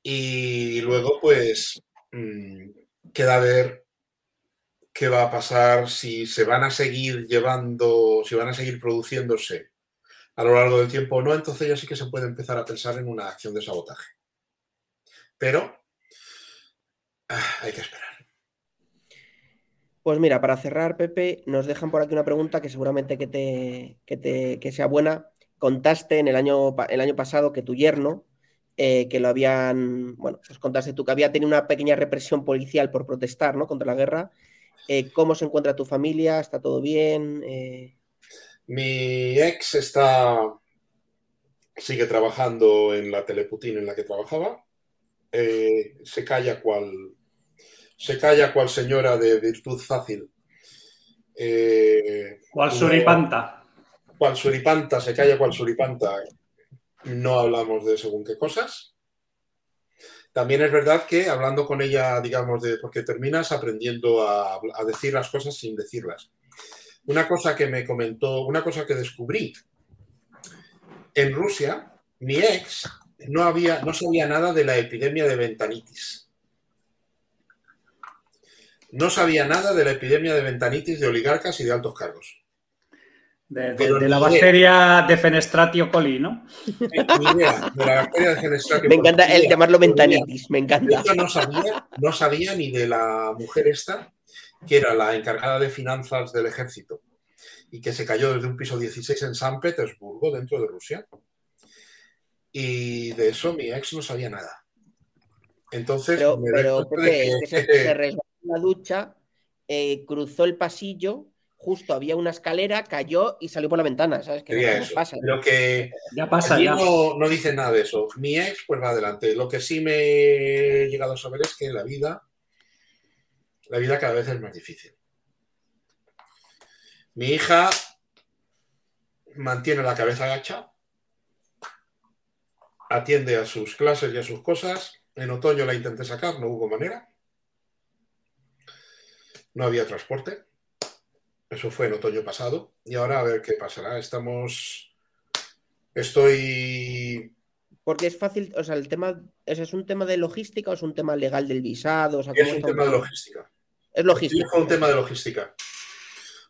y luego, pues, mmm, queda ver qué va a pasar si se van a seguir llevando, si van a seguir produciéndose a lo largo del tiempo o no, entonces ya sí que se puede empezar a pensar en una acción de sabotaje. Pero ah, hay que esperar. Pues mira, para cerrar, Pepe, nos dejan por aquí una pregunta que seguramente que, te, que, te, que sea buena. Contaste en el año, el año pasado que tu yerno, eh, que lo habían, bueno, pues contaste tú que había tenido una pequeña represión policial por protestar, ¿no? Contra la guerra. Eh, ¿Cómo se encuentra tu familia? ¿Está todo bien? Eh... Mi ex está, sigue trabajando en la Teleputin en la que trabajaba. Eh, se calla cual, se calla cual señora de virtud fácil. Eh, cual suripanta. Cual suripanta, se calla cual suripanta no hablamos de según qué cosas. También es verdad que hablando con ella, digamos, de porque terminas aprendiendo a, a, decir las cosas sin decirlas. Una cosa que me comentó, una cosa que descubrí en Rusia, mi ex no había, no sabía nada de la epidemia de ventanitis. No sabía nada de la epidemia de ventanitis de oligarcas y de altos cargos. De, de, de, la bacteria de Fenestratio coli, ¿no? Ni idea, de la bacteria de Fenestratio Me encanta el llamarlo ventanitis, me encanta. Yo no sabía, no sabía ni de la mujer esta, que era la encargada de finanzas del ejército y que se cayó desde un piso 16 en San Petersburgo, dentro de Rusia. Y de eso mi ex no sabía nada. Entonces, pero, me pero Pepe, que... se, se resbaló en la ducha, eh, cruzó el pasillo justo había una escalera, cayó y salió por la ventana, ¿sabes? Que no pasa. Lo que ya pasa, ya. No, no dice nada de eso. Mi ex, pues va adelante. Lo que sí me he llegado a saber es que la vida, la vida cada vez es más difícil. Mi hija mantiene la cabeza agacha, atiende a sus clases y a sus cosas. En otoño la intenté sacar, no hubo manera. No había transporte. Eso fue en otoño pasado. Y ahora a ver qué pasará. Estamos. Estoy. Porque es fácil, o sea, el tema. ¿Es un tema de logística o es un tema legal del visado? O sea, es un tema de logística. Es logística. Es un tema de logística.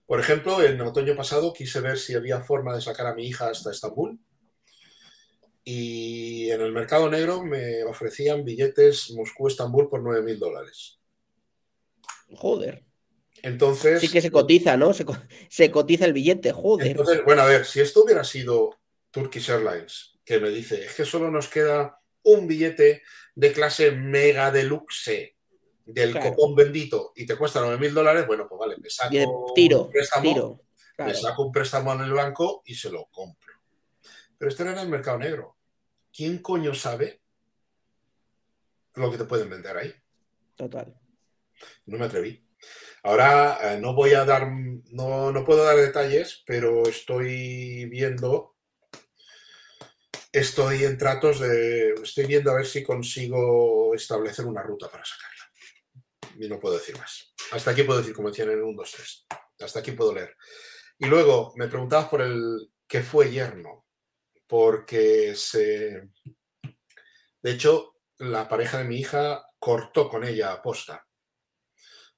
Por ejemplo, en otoño pasado quise ver si había forma de sacar a mi hija hasta Estambul. Y en el mercado negro me ofrecían billetes Moscú-Estambul por 9.000 dólares. Joder. Entonces. Sí que se cotiza, ¿no? Se, co- se cotiza el billete, joder. Entonces, bueno, a ver, si esto hubiera sido Turkish Airlines, que me dice, es que solo nos queda un billete de clase mega deluxe del Claro. copón bendito y te cuesta 9 mil dólares, bueno, pues vale, me saco tiro, un préstamo, tiro. me saco un préstamo en el banco y se lo compro. Pero esto era en el mercado negro. ¿Quién coño sabe lo que te pueden vender ahí? Total. No me atreví. Ahora eh, no voy a dar, no, no puedo dar detalles, pero estoy viendo, estoy en tratos de, estoy viendo a ver si consigo establecer una ruta para sacarla. Y no puedo decir más. Hasta aquí puedo decir, como decían en el 1, 2, 3. Hasta aquí puedo leer. Y luego me preguntabas por el que fue yerno, porque se... De hecho, la pareja de mi hija cortó con ella a posta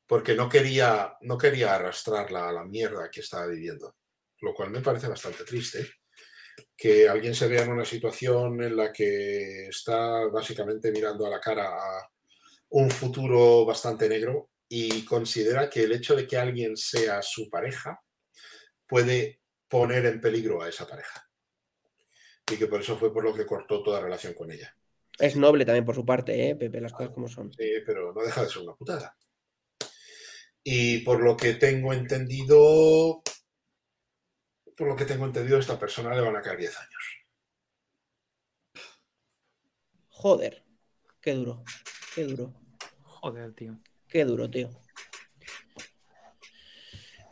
porque no quería, no quería arrastrarla a la mierda que estaba viviendo. Lo cual me parece bastante triste. Que alguien se vea en una situación en la que está básicamente mirando a la cara a un futuro bastante negro y considera que el hecho de que alguien sea su pareja puede poner en peligro a esa pareja. Y que por eso fue por lo que cortó toda relación con ella. Es noble también por su parte, ¿eh, Pepe? Las cosas como son. Sí, pero no deja de ser una putada. Y por lo que tengo entendido, por lo que tengo entendido, a esta persona le van a caer 10 años. Joder. Qué duro. Qué duro. Joder, tío. Qué duro, tío.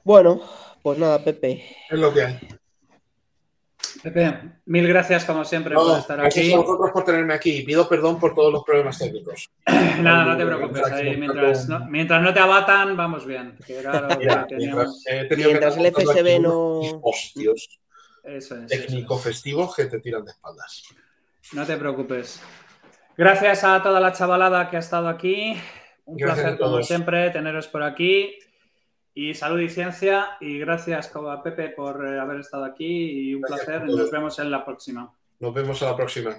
Bueno, pues nada, Pepe. Es lo que hay. Pepe, mil gracias como siempre No, por estar gracias aquí. a vosotros por tenerme aquí y pido perdón por todos los problemas técnicos. Nada, no te Aquí preocupes. ahí mientras, no, mientras no te abatan, vamos bien. Que era lo que Mira, teníamos. mientras, el FSB no- Hostios Eso es, eso es. técnico festivos que te tiran de espaldas. No te preocupes. Gracias a toda la chavalada que ha estado aquí. Un Gracias placer, como siempre, teneros por aquí. Y salud y ciencia. Y gracias Pepe por eh, haber estado aquí. Y un Gracias placer. nos vemos en la próxima. Nos vemos a la próxima.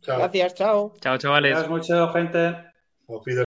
Chao. Gracias, chao. Chao, chavales. Gracias mucho, gente. Os pido-